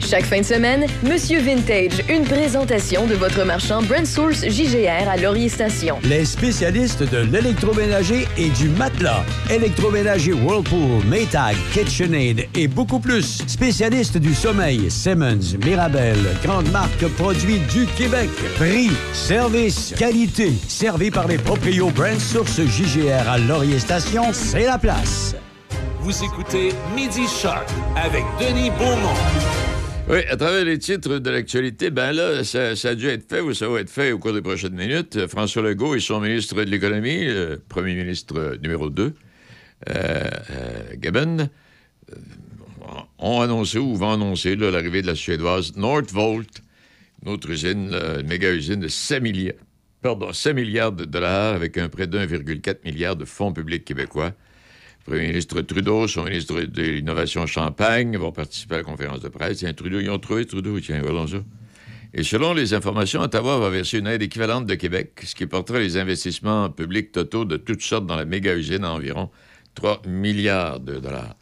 Chaque fin de semaine, Monsieur Vintage, une présentation de votre marchand Brand Source JGR à Laurier Station. Les spécialistes de l'électroménager et du matelas. Électroménager Whirlpool, Maytag, KitchenAid et beaucoup plus. Spécialistes du sommeil, Simmons, Mirabel, grande marque produits du Québec. Prix, service, qualité. Servi par les proprios Brand Source JGR à Laurier Station, c'est la place. Vous écoutez Midi Shark avec Denis Beaumont. Oui, à travers les titres de l'actualité, ben là, ça, a dû être fait ou ça va être fait au cours des prochaines minutes. François Legault et son ministre de l'Économie, le premier ministre numéro 2, euh, euh, Gaben, euh, ont annoncé ou vont annoncer l'arrivée de la Suédoise Nordvolt, une autre usine, une méga-usine de 7 milliards, pardon, 7 milliards de dollars avec un prêt de 1,4 milliard de fonds publics québécois. Premier ministre Trudeau, son ministre de l'Innovation Champagne vont participer à la conférence de presse. Tiens, Trudeau, ils ont trouvé Trudeau, tiens, voilà ça. Et selon les informations, Ottawa va verser une aide équivalente de Québec, ce qui portera les investissements publics totaux de toutes sortes dans la méga-usine à environ 3 milliards de dollars.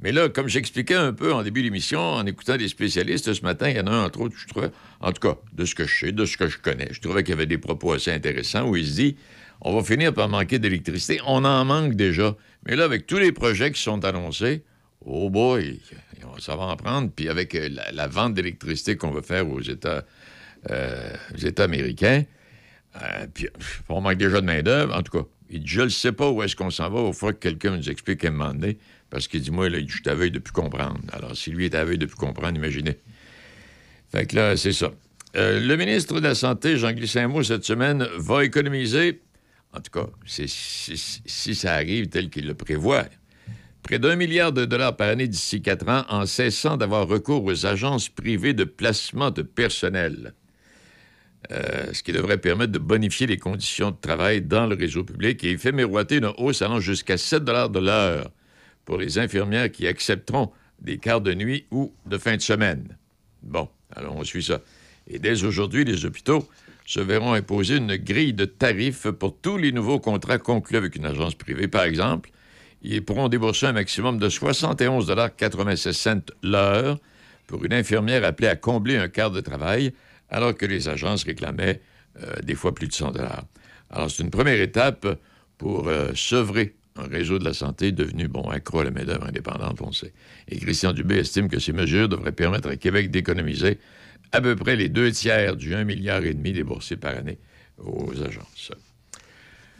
Mais là, comme j'expliquais un peu en début d'émission, en écoutant des spécialistes ce matin, il y en a un, entre autres, je trouvais, en tout cas, de ce que je sais, de ce que je connais, je trouvais qu'il y avait des propos assez intéressants où il se dit on va finir par manquer d'électricité. On en manque déjà. Mais là, avec tous les projets qui sont annoncés, oh boy, ça va en prendre. Puis avec euh, la, vente d'électricité qu'on va faire aux États, euh, américains, euh, puis on manque déjà de main-d'œuvre. En tout cas, il dit, je ne sais pas où est-ce qu'on s'en va. Il faut que quelqu'un nous explique à un moment donné. Parce qu'il dit, moi, là, je suis aveugle de plus comprendre. Alors, si lui est aveugle de plus comprendre, imaginez. Fait que là, c'est ça. Le ministre de la Santé, Jean-Guy Saint-Mot, cette semaine, va économiser, en tout cas, si, ça arrive tel qu'il le prévoit, près d'un milliard de dollars par année d'ici quatre ans en cessant d'avoir recours aux agences privées de placement de personnel. Euh, ce qui devrait permettre de bonifier les conditions de travail dans le réseau public et fait miroiter une hausse allant jusqu'à 7 de l'heure pour les infirmières qui accepteront des quarts de nuit ou de fin de semaine. Bon, alors on suit ça. Et dès aujourd'hui, les hôpitaux se verront imposer une grille de tarifs pour tous les nouveaux contrats conclus avec une agence privée. Par exemple, ils pourront débourser un maximum de 71,96 l'heure pour une infirmière appelée à combler un quart de travail, alors que les agences réclamaient euh, des fois plus de 100 Alors, c'est une première étape pour euh, sevrer un réseau de la santé devenu, bon, accro à la main-d'œuvre indépendante, on sait. Et Christian Dubé estime que ces mesures devraient permettre à Québec d'économiser à peu près les deux tiers du 1,5 milliard et demi déboursé par année aux agences.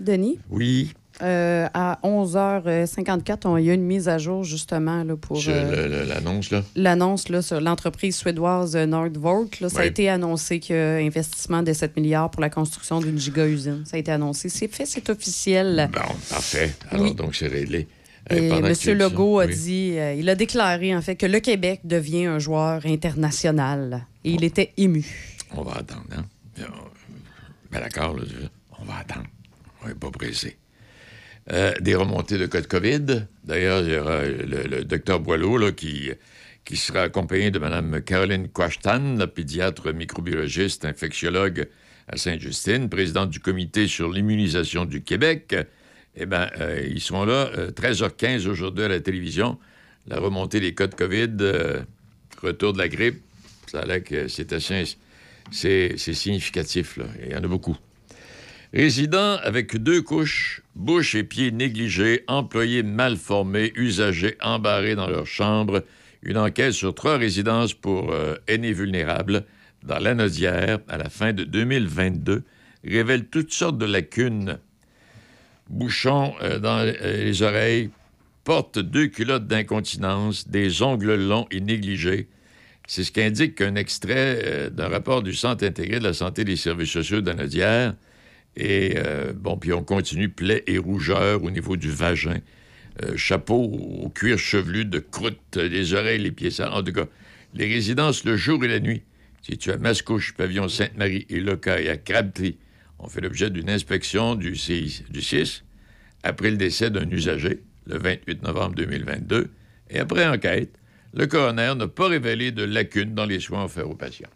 Denis? Oui. Euh, à 11h54, on- il y a une mise à jour justement là, pour euh, l'annonce, là? l'annonce là, sur l'entreprise suédoise euh, Nordvolt. là. Ça a été annoncé qu'il y a un investissement de 7 milliards pour la construction d'une giga-usine. Ça a été annoncé. C'est fait, c'est officiel. Bon, parfait. Alors, Oui. donc, c'est réglé. Euh, Et pendant M. Legault a oui. dit, euh, il a déclaré en fait que le Québec devient un joueur international. Et il était ému. On va attendre, hein? Bien, ben d'accord, on va attendre. On n'est pas pressé. Euh, des remontées de cas de COVID. D'ailleurs, il y aura le, le docteur Boileau là, qui, qui sera accompagné de Mme Caroline Quashtan, la pédiatre microbiologiste, infectiologue à Sainte-Justine, présidente du comité sur l'immunisation du Québec. Eh bien, ils sont là, euh, 13h15 aujourd'hui à la télévision. La remontée des cas de COVID, euh, retour de la grippe, ça a que c'est assez... C'est significatif, là. Il y en a beaucoup. Résidents avec deux couches, bouche et pieds négligés, employés mal formés, usagers embarrés dans leur chambre. Une enquête sur trois résidences pour euh, aînés vulnérables dans l'Anodière à la fin de 2022 révèle toutes sortes de lacunes. Bouchons euh, dans euh, les oreilles, porte deux culottes d'incontinence, des ongles longs et négligés. C'est ce qu'indique un extrait euh, d'un rapport du Centre intégré de la santé des services sociaux d'Anodière. Et bon, puis on continue, plaies et rougeurs au niveau du vagin, chapeau au cuir chevelu de croûte, les oreilles, les pieds. En tout cas, Les résidences le jour et la nuit, situées à Mascouche, Pavillon Sainte-Marie et Loca et à Crabtree, ont fait l'objet d'une inspection du, CI du 6 après le décès d'un usager, le 28 novembre 2022, et après enquête, le coroner n'a pas révélé de lacunes dans les soins offerts aux patients.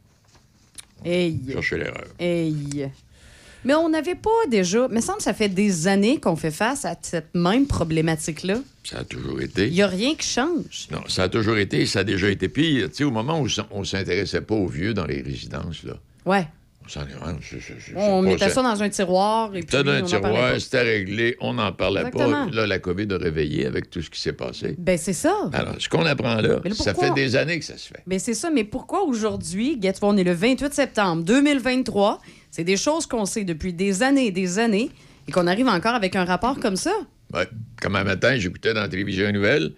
Hey. Cherchez l'erreur. Hey. Mais on n'avait pas déjà. Mais semble que ça fait des années qu'on fait face à cette même problématique-là. Ça a toujours été. Il n'y a rien qui change. Non, ça a toujours été, ça a déjà été pire. Tu sais, au moment où on s'intéressait pas aux vieux dans les résidences, là, Ouais. Je- je- je- On mettait ça dans un tiroir et puis. Dans un on tiroir, c'était réglé, on n'en parlait Exactement. pas. Là, la COVID a réveillé avec tout ce qui s'est passé. Ben, c'est ça. Alors, ce qu'on apprend là, ça fait des années que ça se fait. Ben, c'est ça. Mais pourquoi aujourd'hui, get, on est le 28 septembre 2023, c'est des choses qu'on sait depuis des années et des années et qu'on arrive encore avec un rapport comme ça? Ouais. Comme un matin, j'écoutais dans la télévision nouvelle,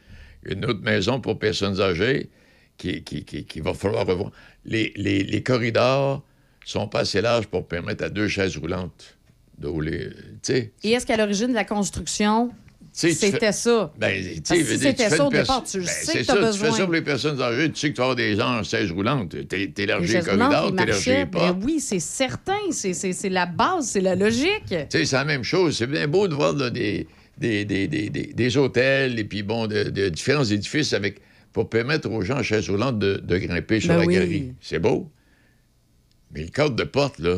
une autre maison pour personnes âgées qui, qui, qui- qui va falloir revoir. Les, les, les corridors sont pas assez larges pour permettre à deux chaises roulantes de rouler. Et est-ce qu'à l'origine de la construction, c'était ça? Ben, si c'était ça une au départ, tu Ben, sais que ça, Tu fais ça pour les personnes âgées, tu sais que tu vas avoir des gens en chaise roulante. Roulantes, corridor, les t'élargis les marchettes, pas. ben oui, c'est certain. C'est- la base, c'est la logique. C'est la même chose. C'est bien beau de voir là, des, des, des, des, des- des hôtels et puis, bon, de, de différents édifices avec, pour permettre aux gens en chaise roulante de, de grimper sur Ben la oui. galerie. C'est beau. Mais le cadre de porte, là,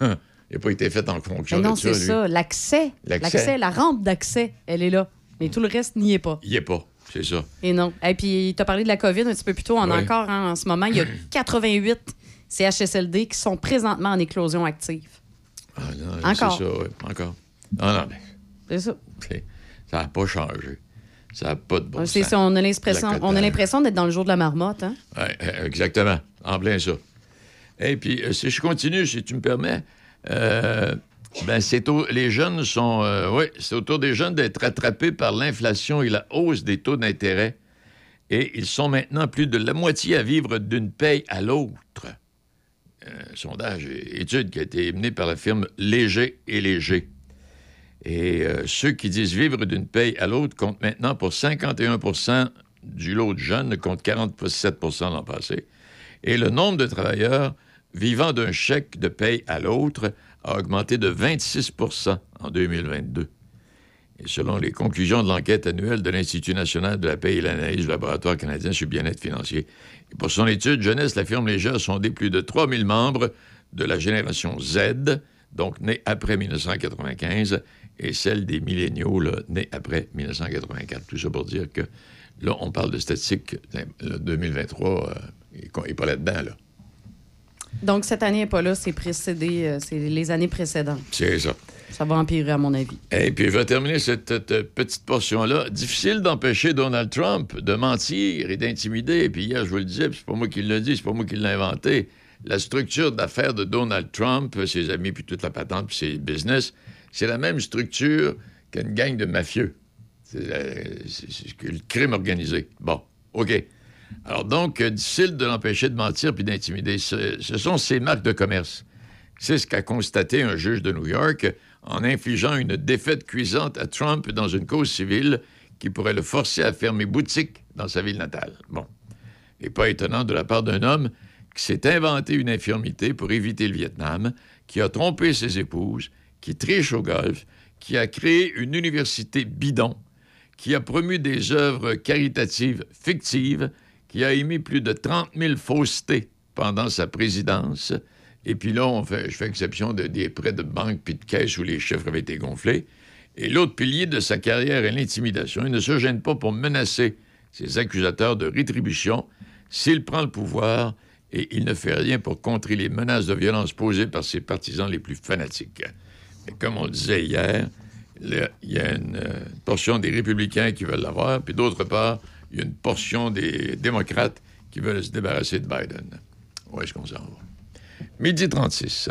hein, il n'a pas été fait en fonction Mais non, de ça, c'est lui. ça. L'accès. L'accès. La rampe d'accès, elle est là. Mais tout le reste n'y est pas. Il n'y est pas, c'est ça. Et non. Et puis, tu as parlé de la COVID un petit peu plus tôt. On a Oui. encore, hein, en ce moment, il y a 88 CHSLD qui sont présentement en éclosion active. Ah, non, Encore. C'est ça, oui, encore. Non, non, mais C'est ça. c'est- ça n'a pas changé. Ça n'a pas de bon c'est sens. ça. On a l'impression, d'être dans le jour de la marmotte. Hein? Euh, exactement. En plein ça. Et puis, euh, si je continue, si tu me permets, euh, ben, c'est au- les jeunes sont. euh, oui, c'est autour des jeunes d'être attrapés par l'inflation et la hausse des taux d'intérêt. Et ils sont maintenant plus de la moitié à vivre d'une paye à l'autre. Sondage, étude qui a été menée par la firme Léger et Léger. Et ceux qui disent vivre d'une paye à l'autre comptent maintenant pour 51% du lot de jeunes, contre 47% l'an passé. Et le nombre de travailleurs vivant d'un chèque de paye à l'autre a augmenté de 26% en 2022. Et selon les conclusions de l'enquête annuelle de l'Institut national de la paie et l'analyse du laboratoire canadien sur le bien-être financier. Pour son étude jeunesse, la firme Léger a sondé plus de 3000 membres de la génération Z, donc nés après 1995, et celle des milléniaux, nés après 1984. Tout ça pour dire que là, on parle de statistiques le 2023, euh, il n'est pas là-dedans, là. Donc, cette année n'est pas là, c'est précédé, euh, c'est les années précédentes. C'est ça. Ça va empirer, à mon avis. Et puis, je vais terminer cette, cette petite portion-là. Difficile d'empêcher Donald Trump de mentir et d'intimider. Puis hier, je vous le disais, puis c'est pas moi qui le dis, c'est pas moi qui l'ai inventé. La structure d'affaires de Donald Trump, ses amis, puis toute la patente, puis ses business, c'est la même structure qu'une gang de mafieux. C'est que le crime organisé. Bon, OK. Alors donc, euh, difficile de l'empêcher de mentir puis d'intimider. Ce, ce sont ses marques de commerce. C'est ce qu'a constaté un juge de New York en infligeant une défaite cuisante à Trump dans une cause civile qui pourrait le forcer à fermer boutique dans sa ville natale. Bon. Et pas étonnant de la part d'un homme qui s'est inventé une infirmité pour éviter le Vietnam, qui a trompé ses épouses, qui triche au golf, qui a créé une université bidon, qui a promu des œuvres caritatives fictives, qui a émis plus de 30 000 faussetés pendant sa présidence. Et puis là, je fais exception de, des prêts de banque puis de caisse où les chiffres avaient été gonflés. Et l'autre pilier de sa carrière est l'intimidation. Il ne se gêne pas pour menacer ses accusateurs de rétribution s'il prend le pouvoir et il ne fait rien pour contrer les menaces de violence posées par ses partisans les plus fanatiques. Et comme on le disait hier, il y a une euh, portion des républicains qui veulent l'avoir, puis d'autre part, il y a une portion des démocrates qui veulent se débarrasser de Biden. Où est-ce qu'on s'en va? Midi 36.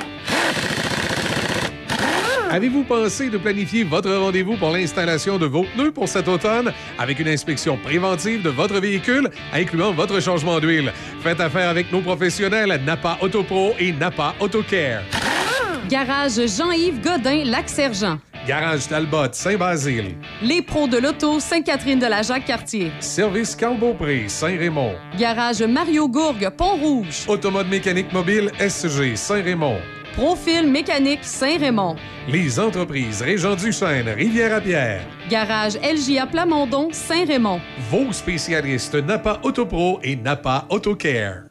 Avez-vous pensé de planifier votre rendez-vous pour l'installation de vos pneus pour cet automne? Avec une inspection préventive de votre véhicule, incluant votre changement d'huile? Faites affaire avec nos professionnels Napa Autopro et Napa AutoCare. Garage Jean-Yves Godin, Lac-Sergent. Garage Talbot, Saint-Basile. Les pros de l'auto, Sainte-Catherine de la Jacques-Cartier. Service Carl Beaupré, Saint-Raymond. Garage Mario Gourgue, Pont-Rouge. Automode mécanique mobile SG, Saint-Raymond. Profil mécanique Saint-Raymond. Les entreprises Régent Duchesne, Rivière-à-Pierre. Garage LJA Plamondon, Saint-Raymond. Vos spécialistes Napa Autopro et Napa AutoCare.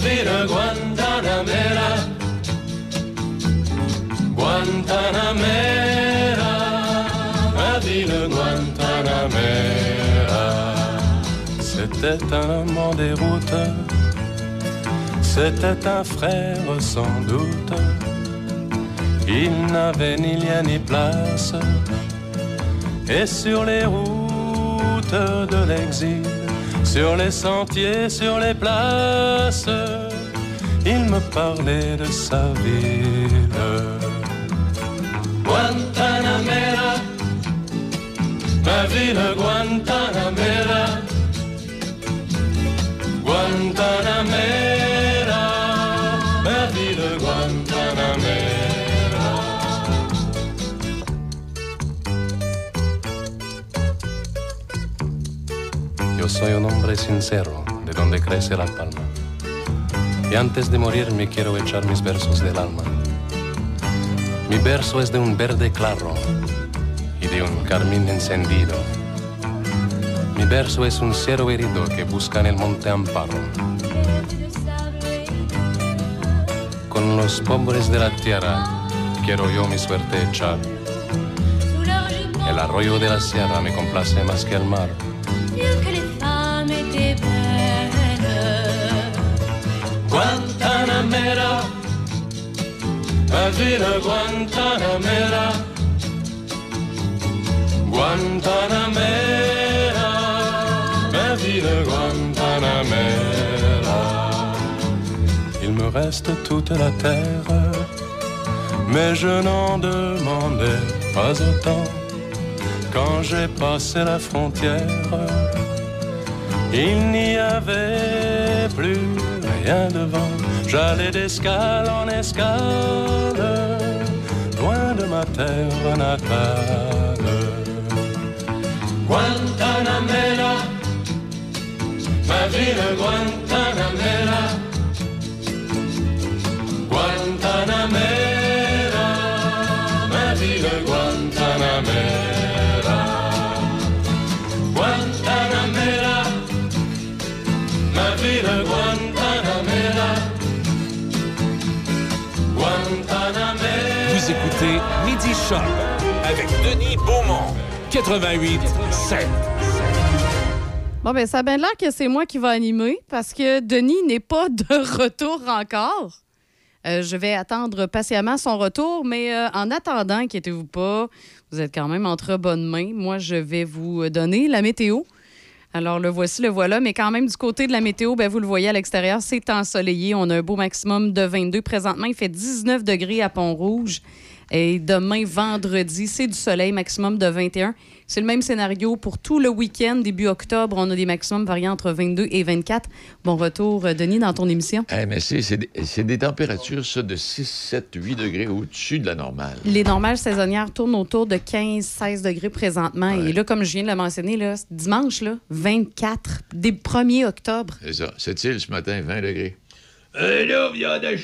Ma vida Guantanamera, Guantanamera, ma vida Guantanamera. C'était un homme en déroute, c'était un frère sans doute. Il n'avait ni lien ni place, et sur les routes de l'exil, sur les sentiers, sur les places, il me parlait de sa ville. Guantanamera, ma ville Guantanamera, Guantanamera, Yo soy un hombre sincero, de donde crece la palma. Y antes de morir me quiero echar mis versos del alma. Mi verso es de un verde claro y de un carmín encendido. Mi verso es un cero herido que busca en el monte amparo. Con los pobres de la tierra quiero yo mi suerte echar. El arroyo de la sierra me complace más que el mar. Guantanamera, ma ville Guantanamera, Guantanamera, ma ville Guantanamera. Il me reste toute la terre, mais je n'en demandais pas autant quand j'ai passé la frontière. Il n'y avait plus rien devant. J'allais d'escale en escale, loin de ma terre natale. Guantanamera, ma ville Guantanamera. Guantanamera, Avec Denis Beaumont, 88 7. Bon, ben, ça a bien l'air que c'est moi qui va animer parce que Denis n'est pas de retour encore. Euh, je vais attendre patiemment son retour, mais euh, en attendant, inquiétez-vous pas, vous êtes quand même entre bonnes mains. Moi, je vais vous donner la météo. Alors, le voici, le voilà. Mais quand même, du côté de la météo, ben, vous le voyez à l'extérieur, c'est ensoleillé. On a un beau maximum de 22. Présentement, il fait 19 degrés à Pont-Rouge. Et demain, vendredi, c'est du soleil, maximum de 21. C'est le même scénario pour tout le week-end, début octobre. On a des maximums variant entre 22 et 24. Bon retour, euh, Denis, dans ton émission. Eh, mais c'est, c'est des, températures, ça, de 6, 7, 8 degrés au-dessus de la normale. Les normales saisonnières tournent autour de 15-16 degrés présentement. Et là, comme je viens de le mentionner, là, dimanche, là, 24, des 1er octobre. C'est ça. Cette île, ce matin, 20 degrés. Hé là, viande à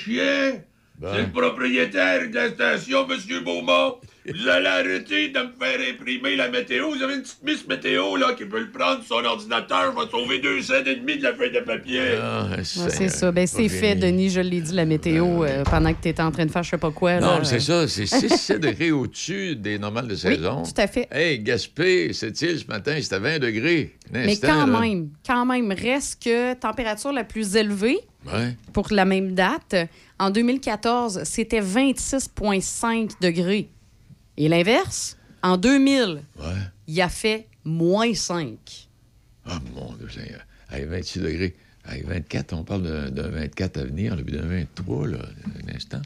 chien! C'est le propriétaire de la station, M. Beaumont. Vous allez arrêter de me faire imprimer la météo. Vous avez une petite miss météo, là, qui peut le prendre sur son ordinateur. Va sauver deux cents et demi de la feuille de papier. Ah, Ouais, c'est ça. Ben, c'est fait, Denis. Je l'ai dit, la météo, euh, pendant que tu étais en train de faire je sais pas quoi. Non, c'est euh. ça. C'est 6, 7 degrés au-dessus des normales de saison. tout à fait. Hey, Gaspé, cette île, ce matin, c'était 20 degrés. Mais quand là? même, quand même, reste que température la plus élevée Ouais. pour la même date, en 2014, c'était 26,5 degrés. Et l'inverse, en 2000, il a fait moins 5. Ah, mon Dieu, Seigneur. Hey, 26 degrés. Hey, 24, on parle d'un d'un 24 à venir, puis d'un 23, là, un instant.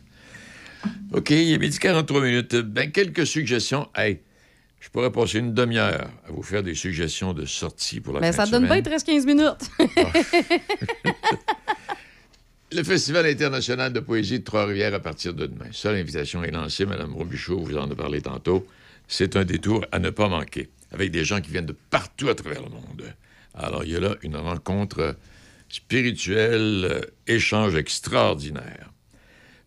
OK, il est midi 43 minutes. Ben, quelques suggestions. Hey, je pourrais passer une demi-heure à vous faire des suggestions de sortie pour la Mais fin Ben, ça donne bien semaine. 13-15 minutes. Le Festival international de poésie de Trois-Rivières à partir de demain. Ça, l'invitation est lancée. Mme Robichaud vous en a parlé tantôt. C'est un détour à ne pas manquer, avec des gens qui viennent de partout à travers le monde. Alors, il y a là une rencontre spirituelle, euh, échange extraordinaire.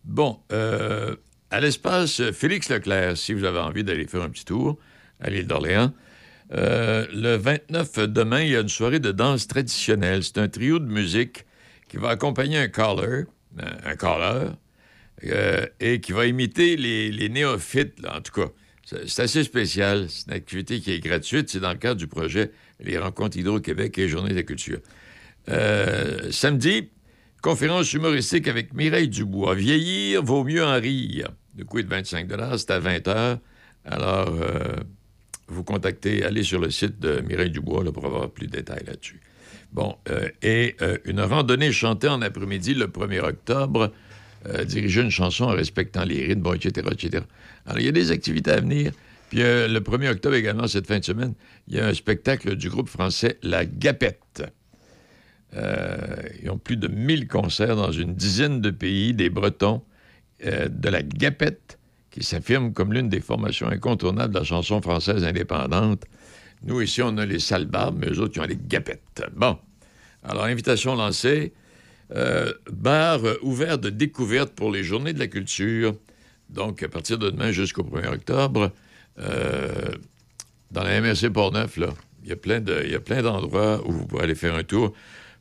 Bon, euh, à l'espace Félix Leclerc, si vous avez envie d'aller faire un petit tour à l'île d'Orléans, euh, le 29 demain, il y a une soirée de danse traditionnelle. C'est un trio de musique qui va accompagner un caller, un, caller, euh, et qui va imiter les, les néophytes, en tout cas. C'est assez spécial. C'est une activité qui est gratuite. C'est dans le cadre du projet Les Rencontres Hydro-Québec et Journée de la culture. Euh, samedi, conférence humoristique avec Mireille Dubois. Vieillir vaut mieux en rire. Le coût est de 25 C'est à 20 h. Alors, euh, vous contactez, allez sur le site de Mireille Dubois pour avoir plus de détails là-dessus. Bon, euh, et euh, une randonnée chantée en après-midi le 1er octobre, euh, diriger une chanson en respectant les rythmes, bon, etc., etc. Alors, il y a des activités à venir. Puis euh, le 1er octobre également, cette fin de semaine, il y a un spectacle du groupe français La Gapette. Ils ont plus de 1000 concerts dans une dizaine de pays, des Bretons, de la Gapette, qui s'affirme comme l'une des formations incontournables de la chanson française indépendante. Nous, ici, on a les sales barbes, mais eux autres, ils ont les Gapettes. Bon. Alors, invitation lancée. Euh, bar euh, ouvert de découverte pour les Journées de la culture. Donc, à partir de demain jusqu'au 1er octobre, euh, dans la MRC Port-Neuf, là, il y a plein d'endroits où vous pourrez aller faire un tour.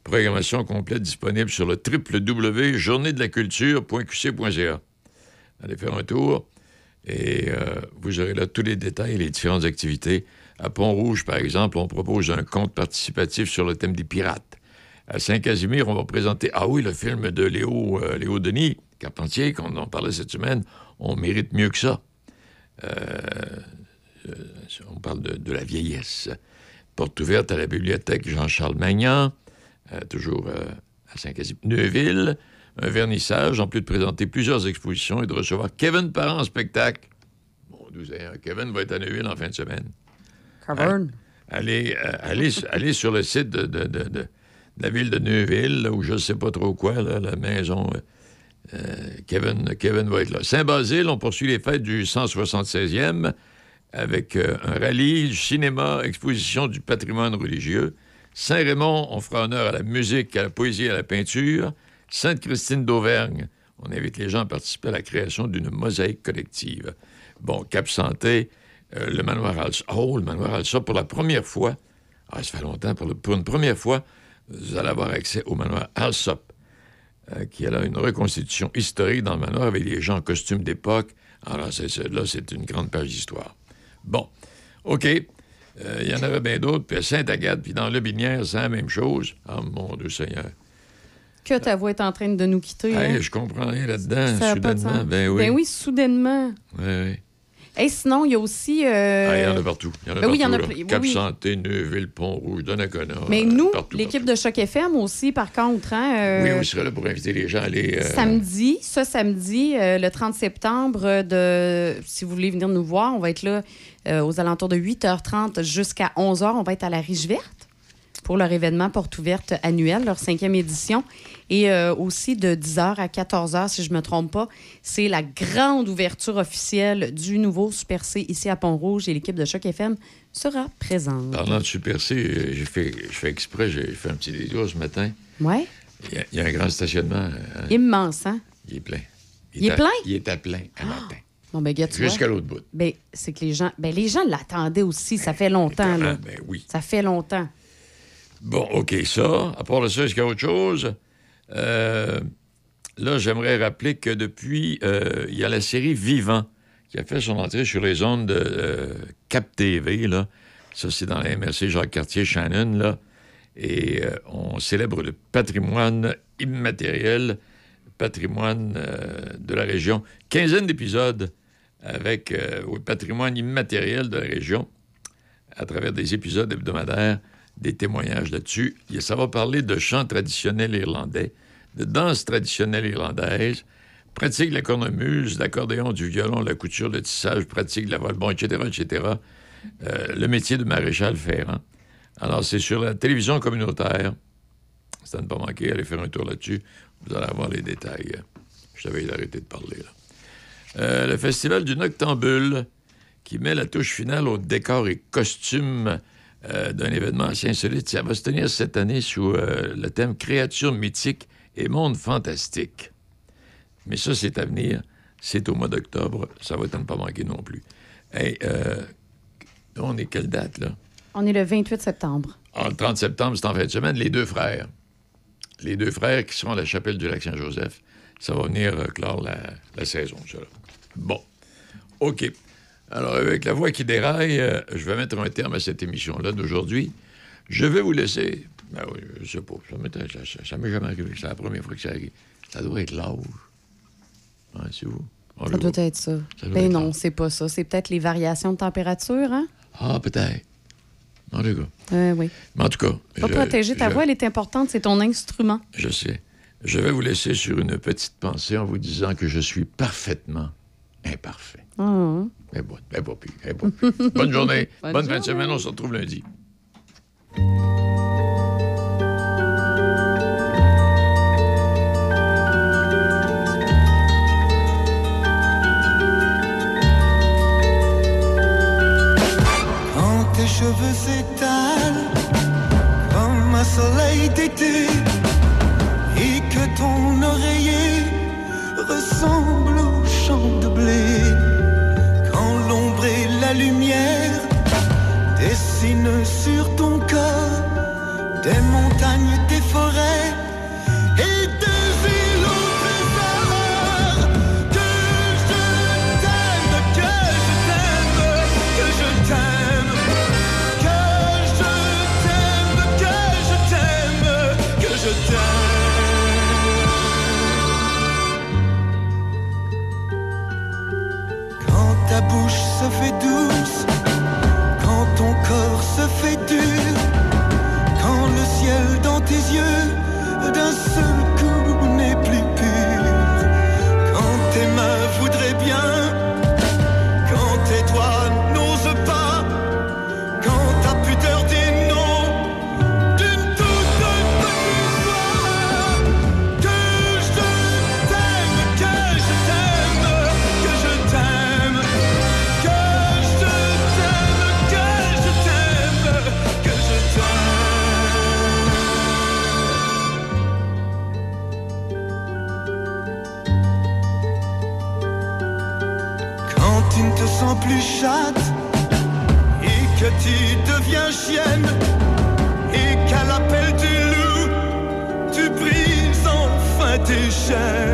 Programmation complète disponible sur le www.journéedelaculture.qc.ca. Allez faire un tour et vous aurez là tous les détails et les différentes activités. À Pont-Rouge, par exemple, on propose un compte participatif sur le thème des pirates. À Saint-Casimir, on va présenter, ah oui, le film de Léo, euh, Denis, Carpentier, qu'on en parlait cette semaine. On mérite mieux que ça. Euh, euh, on parle de, la vieillesse. Porte ouverte à la bibliothèque Jean-Charles Magnan, toujours à Saint-Casimir. Neuville, un vernissage, en plus de présenter plusieurs expositions et de recevoir Kevin Parent en spectacle. Bon, Kevin va être à Neuville en fin de semaine. Euh, allez, sur le site de, la ville de Neuville, où je ne sais pas trop quoi, la maison. euh, euh, Kevin, va être là. Saint-Basile, on poursuit les fêtes du 176e avec un rallye, cinéma, exposition du patrimoine religieux. Saint-Raymond, on fera honneur à la musique, à la poésie, à la peinture. Sainte-Christine d'Auvergne, on invite les gens à participer à la création d'une mosaïque collective. Bon, Cap Santé, euh, le manoir Alsa. Oh, le manoir Alsa, pour la première fois, ah, ça fait longtemps, pour, le- pour une première fois, vous allez avoir accès au manoir Alsop, euh, qui a là une reconstitution historique dans le manoir avec des gens en costume d'époque. Alors, c'est, c'est- là, c'est une grande page d'histoire. Bon, OK. Euh, Il y en avait bien d'autres. Puis à Sainte-Agathe, puis dans Le Binière, c'est la même chose. Ah, mon Dieu Seigneur. que ta voix est en train de nous quitter. Hey, hein? je comprends rien là-dedans, soudainement. Ben oui. Ben oui, soudainement. Ouais, ouais. Et sinon, il y a aussi. euh, Ah, il y en a partout. Il y en a ben oui, il y en a partout. Oui, Cap oui. Santé, Neuville, Pont-Rouge, Donnacona. Mais nous, l'équipe de Choc FM aussi, par contre, hein, euh, Oui, on serait là pour inviter les gens à aller. euh, Samedi, ce samedi, le 30 septembre, de, si vous voulez venir nous voir, on va être là aux alentours de 8h30 jusqu'à 11h. On va être à la Riche Verte pour leur événement porte ouverte annuel, leur cinquième édition. Et euh, aussi de 10h à 14h, si je ne me trompe pas, c'est la grande ouverture officielle du nouveau Super C ici à Pont-Rouge et l'équipe de Choc FM sera présente. Parlant de Super C, euh, j'ai fait, je fais exprès, j'ai fait un petit détour ce matin. Ouais, Il y a, il y a un grand stationnement. hein. immense, hein? Il est plein. Il est à- plein? Il est à plein à matin. Bon, ben. Jusqu'à l'autre bout. Ben, c'est que les gens, ben, les gens l'attendaient aussi. Ça fait longtemps, là. Ben oui. Ça fait longtemps. Bon, OK, ça. À part de ça, est-ce qu'il y a autre chose? Euh, là, j'aimerais rappeler que depuis, euh, il y a la série Vivant qui a fait son entrée sur les ondes de euh, Cap TV, là. Ça, c'est dans la MRC Jacques-Cartier Shannon. Et on célèbre le patrimoine immatériel, patrimoine euh, de la région. Quinzaine d'épisodes avec le patrimoine immatériel de la région à travers des épisodes hebdomadaires, des témoignages là-dessus. Ça va parler de chants traditionnels irlandais, de danse traditionnelle irlandaise, pratique la cornemuse, l'accordéon, du violon, la couture, le tissage, pratique la voile, bon, etc., etc. Euh, le métier de maréchal ferrant. Alors, c'est sur la télévision communautaire. Ça ne pas manquer, allez faire un tour là-dessus. Vous allez avoir les détails. Je t'avais arrêté de parler, là. Euh, le festival du Noctambule, qui met la touche finale au décor et costume euh, d'un événement assez insolite. Ça va se tenir cette année sous le thème Créatures mythiques et monde fantastique. Mais ça, c'est à venir. C'est au mois d'octobre. Ça va être à ne pas manquer non plus. Hey, euh, on est quelle date, là? On est le 28 septembre. Ah, le 30 septembre, c'est en fin de semaine, les deux frères. Les deux frères qui sont à la chapelle du Lac-Saint-Joseph. Ça va venir euh, clore la, la saison, ça. là. Bon. OK. Alors, avec la voix qui déraille, euh, je vais mettre un terme à cette émission-là d'aujourd'hui. Je vais vous laisser. Ben oui, je sais pas. Ça m'est jamais arrivé. C'est la première fois que ça arrive. Ça doit être l'âge. Ouais, c'est vous. On Ça doit être ça. Ça doit Ben être non, c'est pas ça. C'est peut-être les variations de température, hein? Ah, peut-être. En tout cas. Euh, oui. Mais en tout cas. Pas je- protéger ta je- voix, elle est importante. C'est ton instrument. Je sais. Je vais vous laisser sur une petite pensée en vous disant que je suis parfaitement imparfait. Ah. Mais bon, mais pire, mais pas pire. Bonne journée. Bonne Bonne fin de semaine. On se retrouve lundi. Cheveux s'étalent comme un soleil d'été et que ton oreiller ressemble au champ de blé. Quand l'ombre et la lumière dessinent sur ton corps des montagnes, et que tu deviens chienne et qu'à l'appel du loup, tu brises enfin tes chaînes.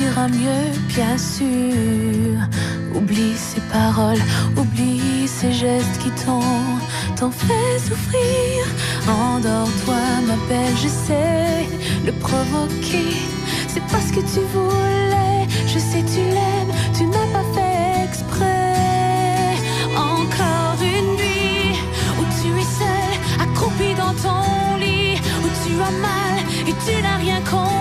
Ira mieux, bien sûr. Oublie ces paroles, oublie ces gestes qui t'ont, t'ont fait souffrir. Endors-toi, ma belle, je sais le provoquer. C'est pas ce que tu voulais. Je sais, tu l'aimes, tu n'as pas fait exprès. Encore une nuit où tu es seule, accroupie dans ton lit, où tu as mal et tu n'as rien compris.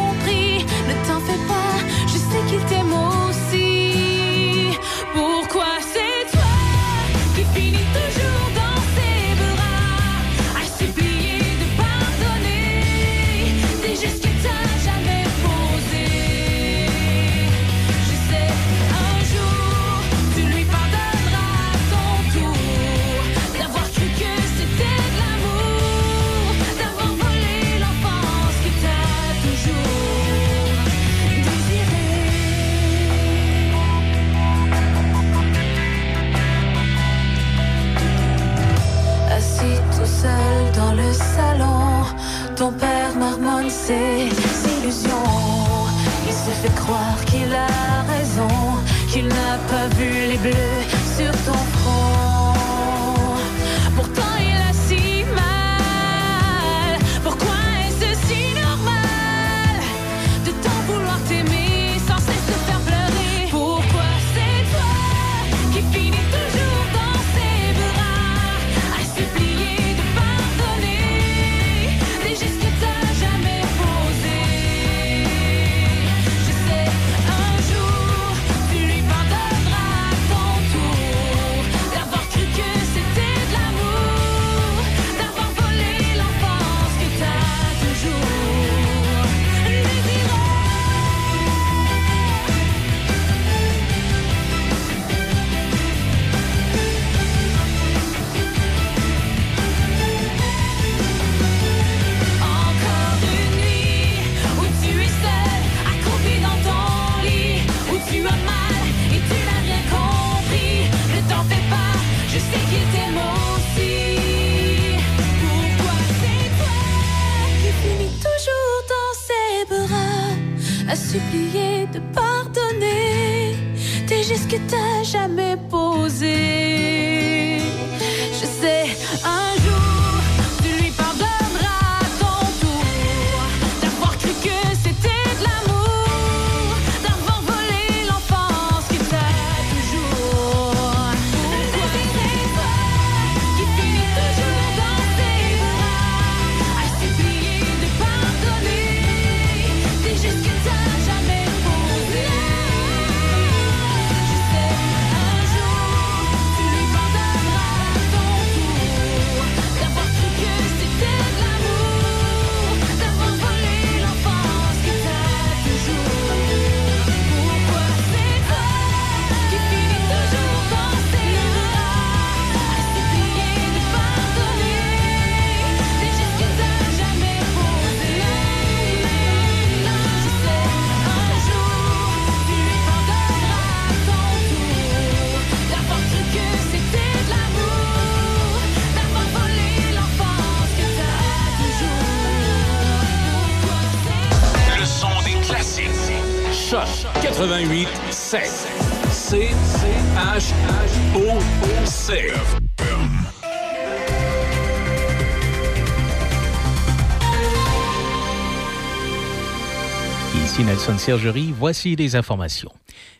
Jamais posés? 88 7. C H O C. Ici Nelson Sergerie, voici les informations.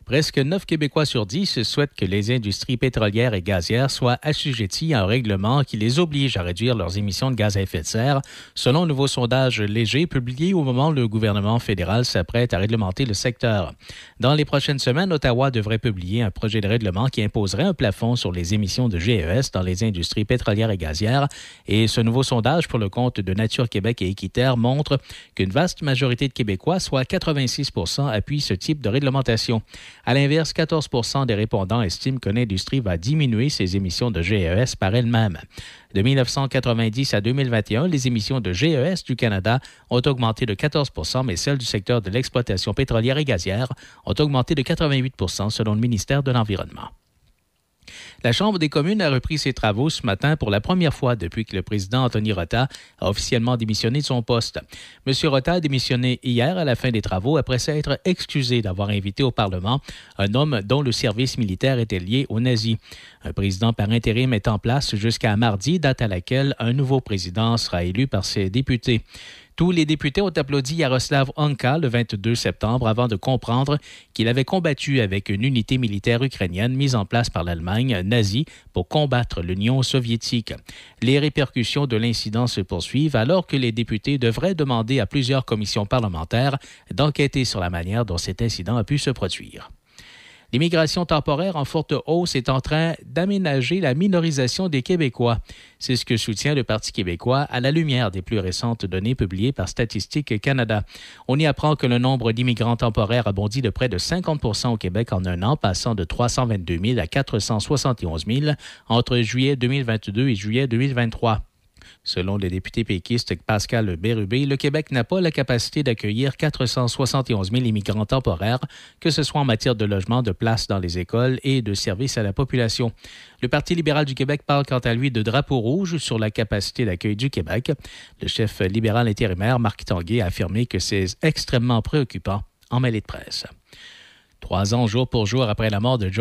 Presque 9 Québécois sur 10 souhaitent que les industries pétrolières et gazières soient assujetties à un règlement qui les oblige à réduire leurs émissions de gaz à effet de serre, selon un nouveau sondage léger publié au moment où le gouvernement fédéral s'apprête à réglementer le secteur. Dans les prochaines semaines, Ottawa devrait publier un projet de règlement qui imposerait un plafond sur les émissions de GES dans les industries pétrolières et gazières. Et ce nouveau sondage pour le compte de Nature Québec et Équiterre montre qu'une vaste majorité de Québécois, soit 86% appuient ce type de réglementation. À l'inverse, 14% des répondants estiment que l'industrie va diminuer ses émissions de GES par elle-même. De 1990 à 2021, les émissions de GES du Canada ont augmenté de 14% mais celles du secteur de l'exploitation pétrolière et gazière ont augmenté de 88% selon le ministère de l'Environnement. La Chambre des communes a repris ses travaux ce matin pour la première fois depuis que le président Anthony Rota a officiellement démissionné de son poste. M. Rota a démissionné hier à la fin des travaux après s'être excusé d'avoir invité au Parlement un homme dont le service militaire était lié aux nazis. Un président par intérim est en place jusqu'à mardi, date à laquelle un nouveau président sera élu par ses députés. Tous les députés ont applaudi Yaroslav Anka le 22 septembre avant de comprendre qu'il avait combattu avec une unité militaire ukrainienne mise en place par l'Allemagne nazie pour combattre l'Union soviétique. Les répercussions de l'incident se poursuivent alors que les députés devraient demander à plusieurs commissions parlementaires d'enquêter sur la manière dont cet incident a pu se produire. L'immigration temporaire en forte hausse est en train d'aménager la minorisation des Québécois. C'est ce que soutient le Parti québécois à la lumière des plus récentes données publiées par Statistique Canada. On y apprend que le nombre d'immigrants temporaires a bondi de près de 50% au Québec en un an, passant de 322 000 à 471 000 entre juillet 2022 et juillet 2023. Selon le député péquiste Pascal Bérubé, le Québec n'a pas la capacité d'accueillir 471 000 immigrants temporaires, que ce soit en matière de logement, de place dans les écoles et de services à la population. Le Parti libéral du Québec parle quant à lui de drapeau rouge sur la capacité d'accueil du Québec. Le chef libéral intérimaire Marc Tanguay a affirmé que c'est extrêmement préoccupant en mêlée de presse. Trois ans jour pour jour après la mort de Joy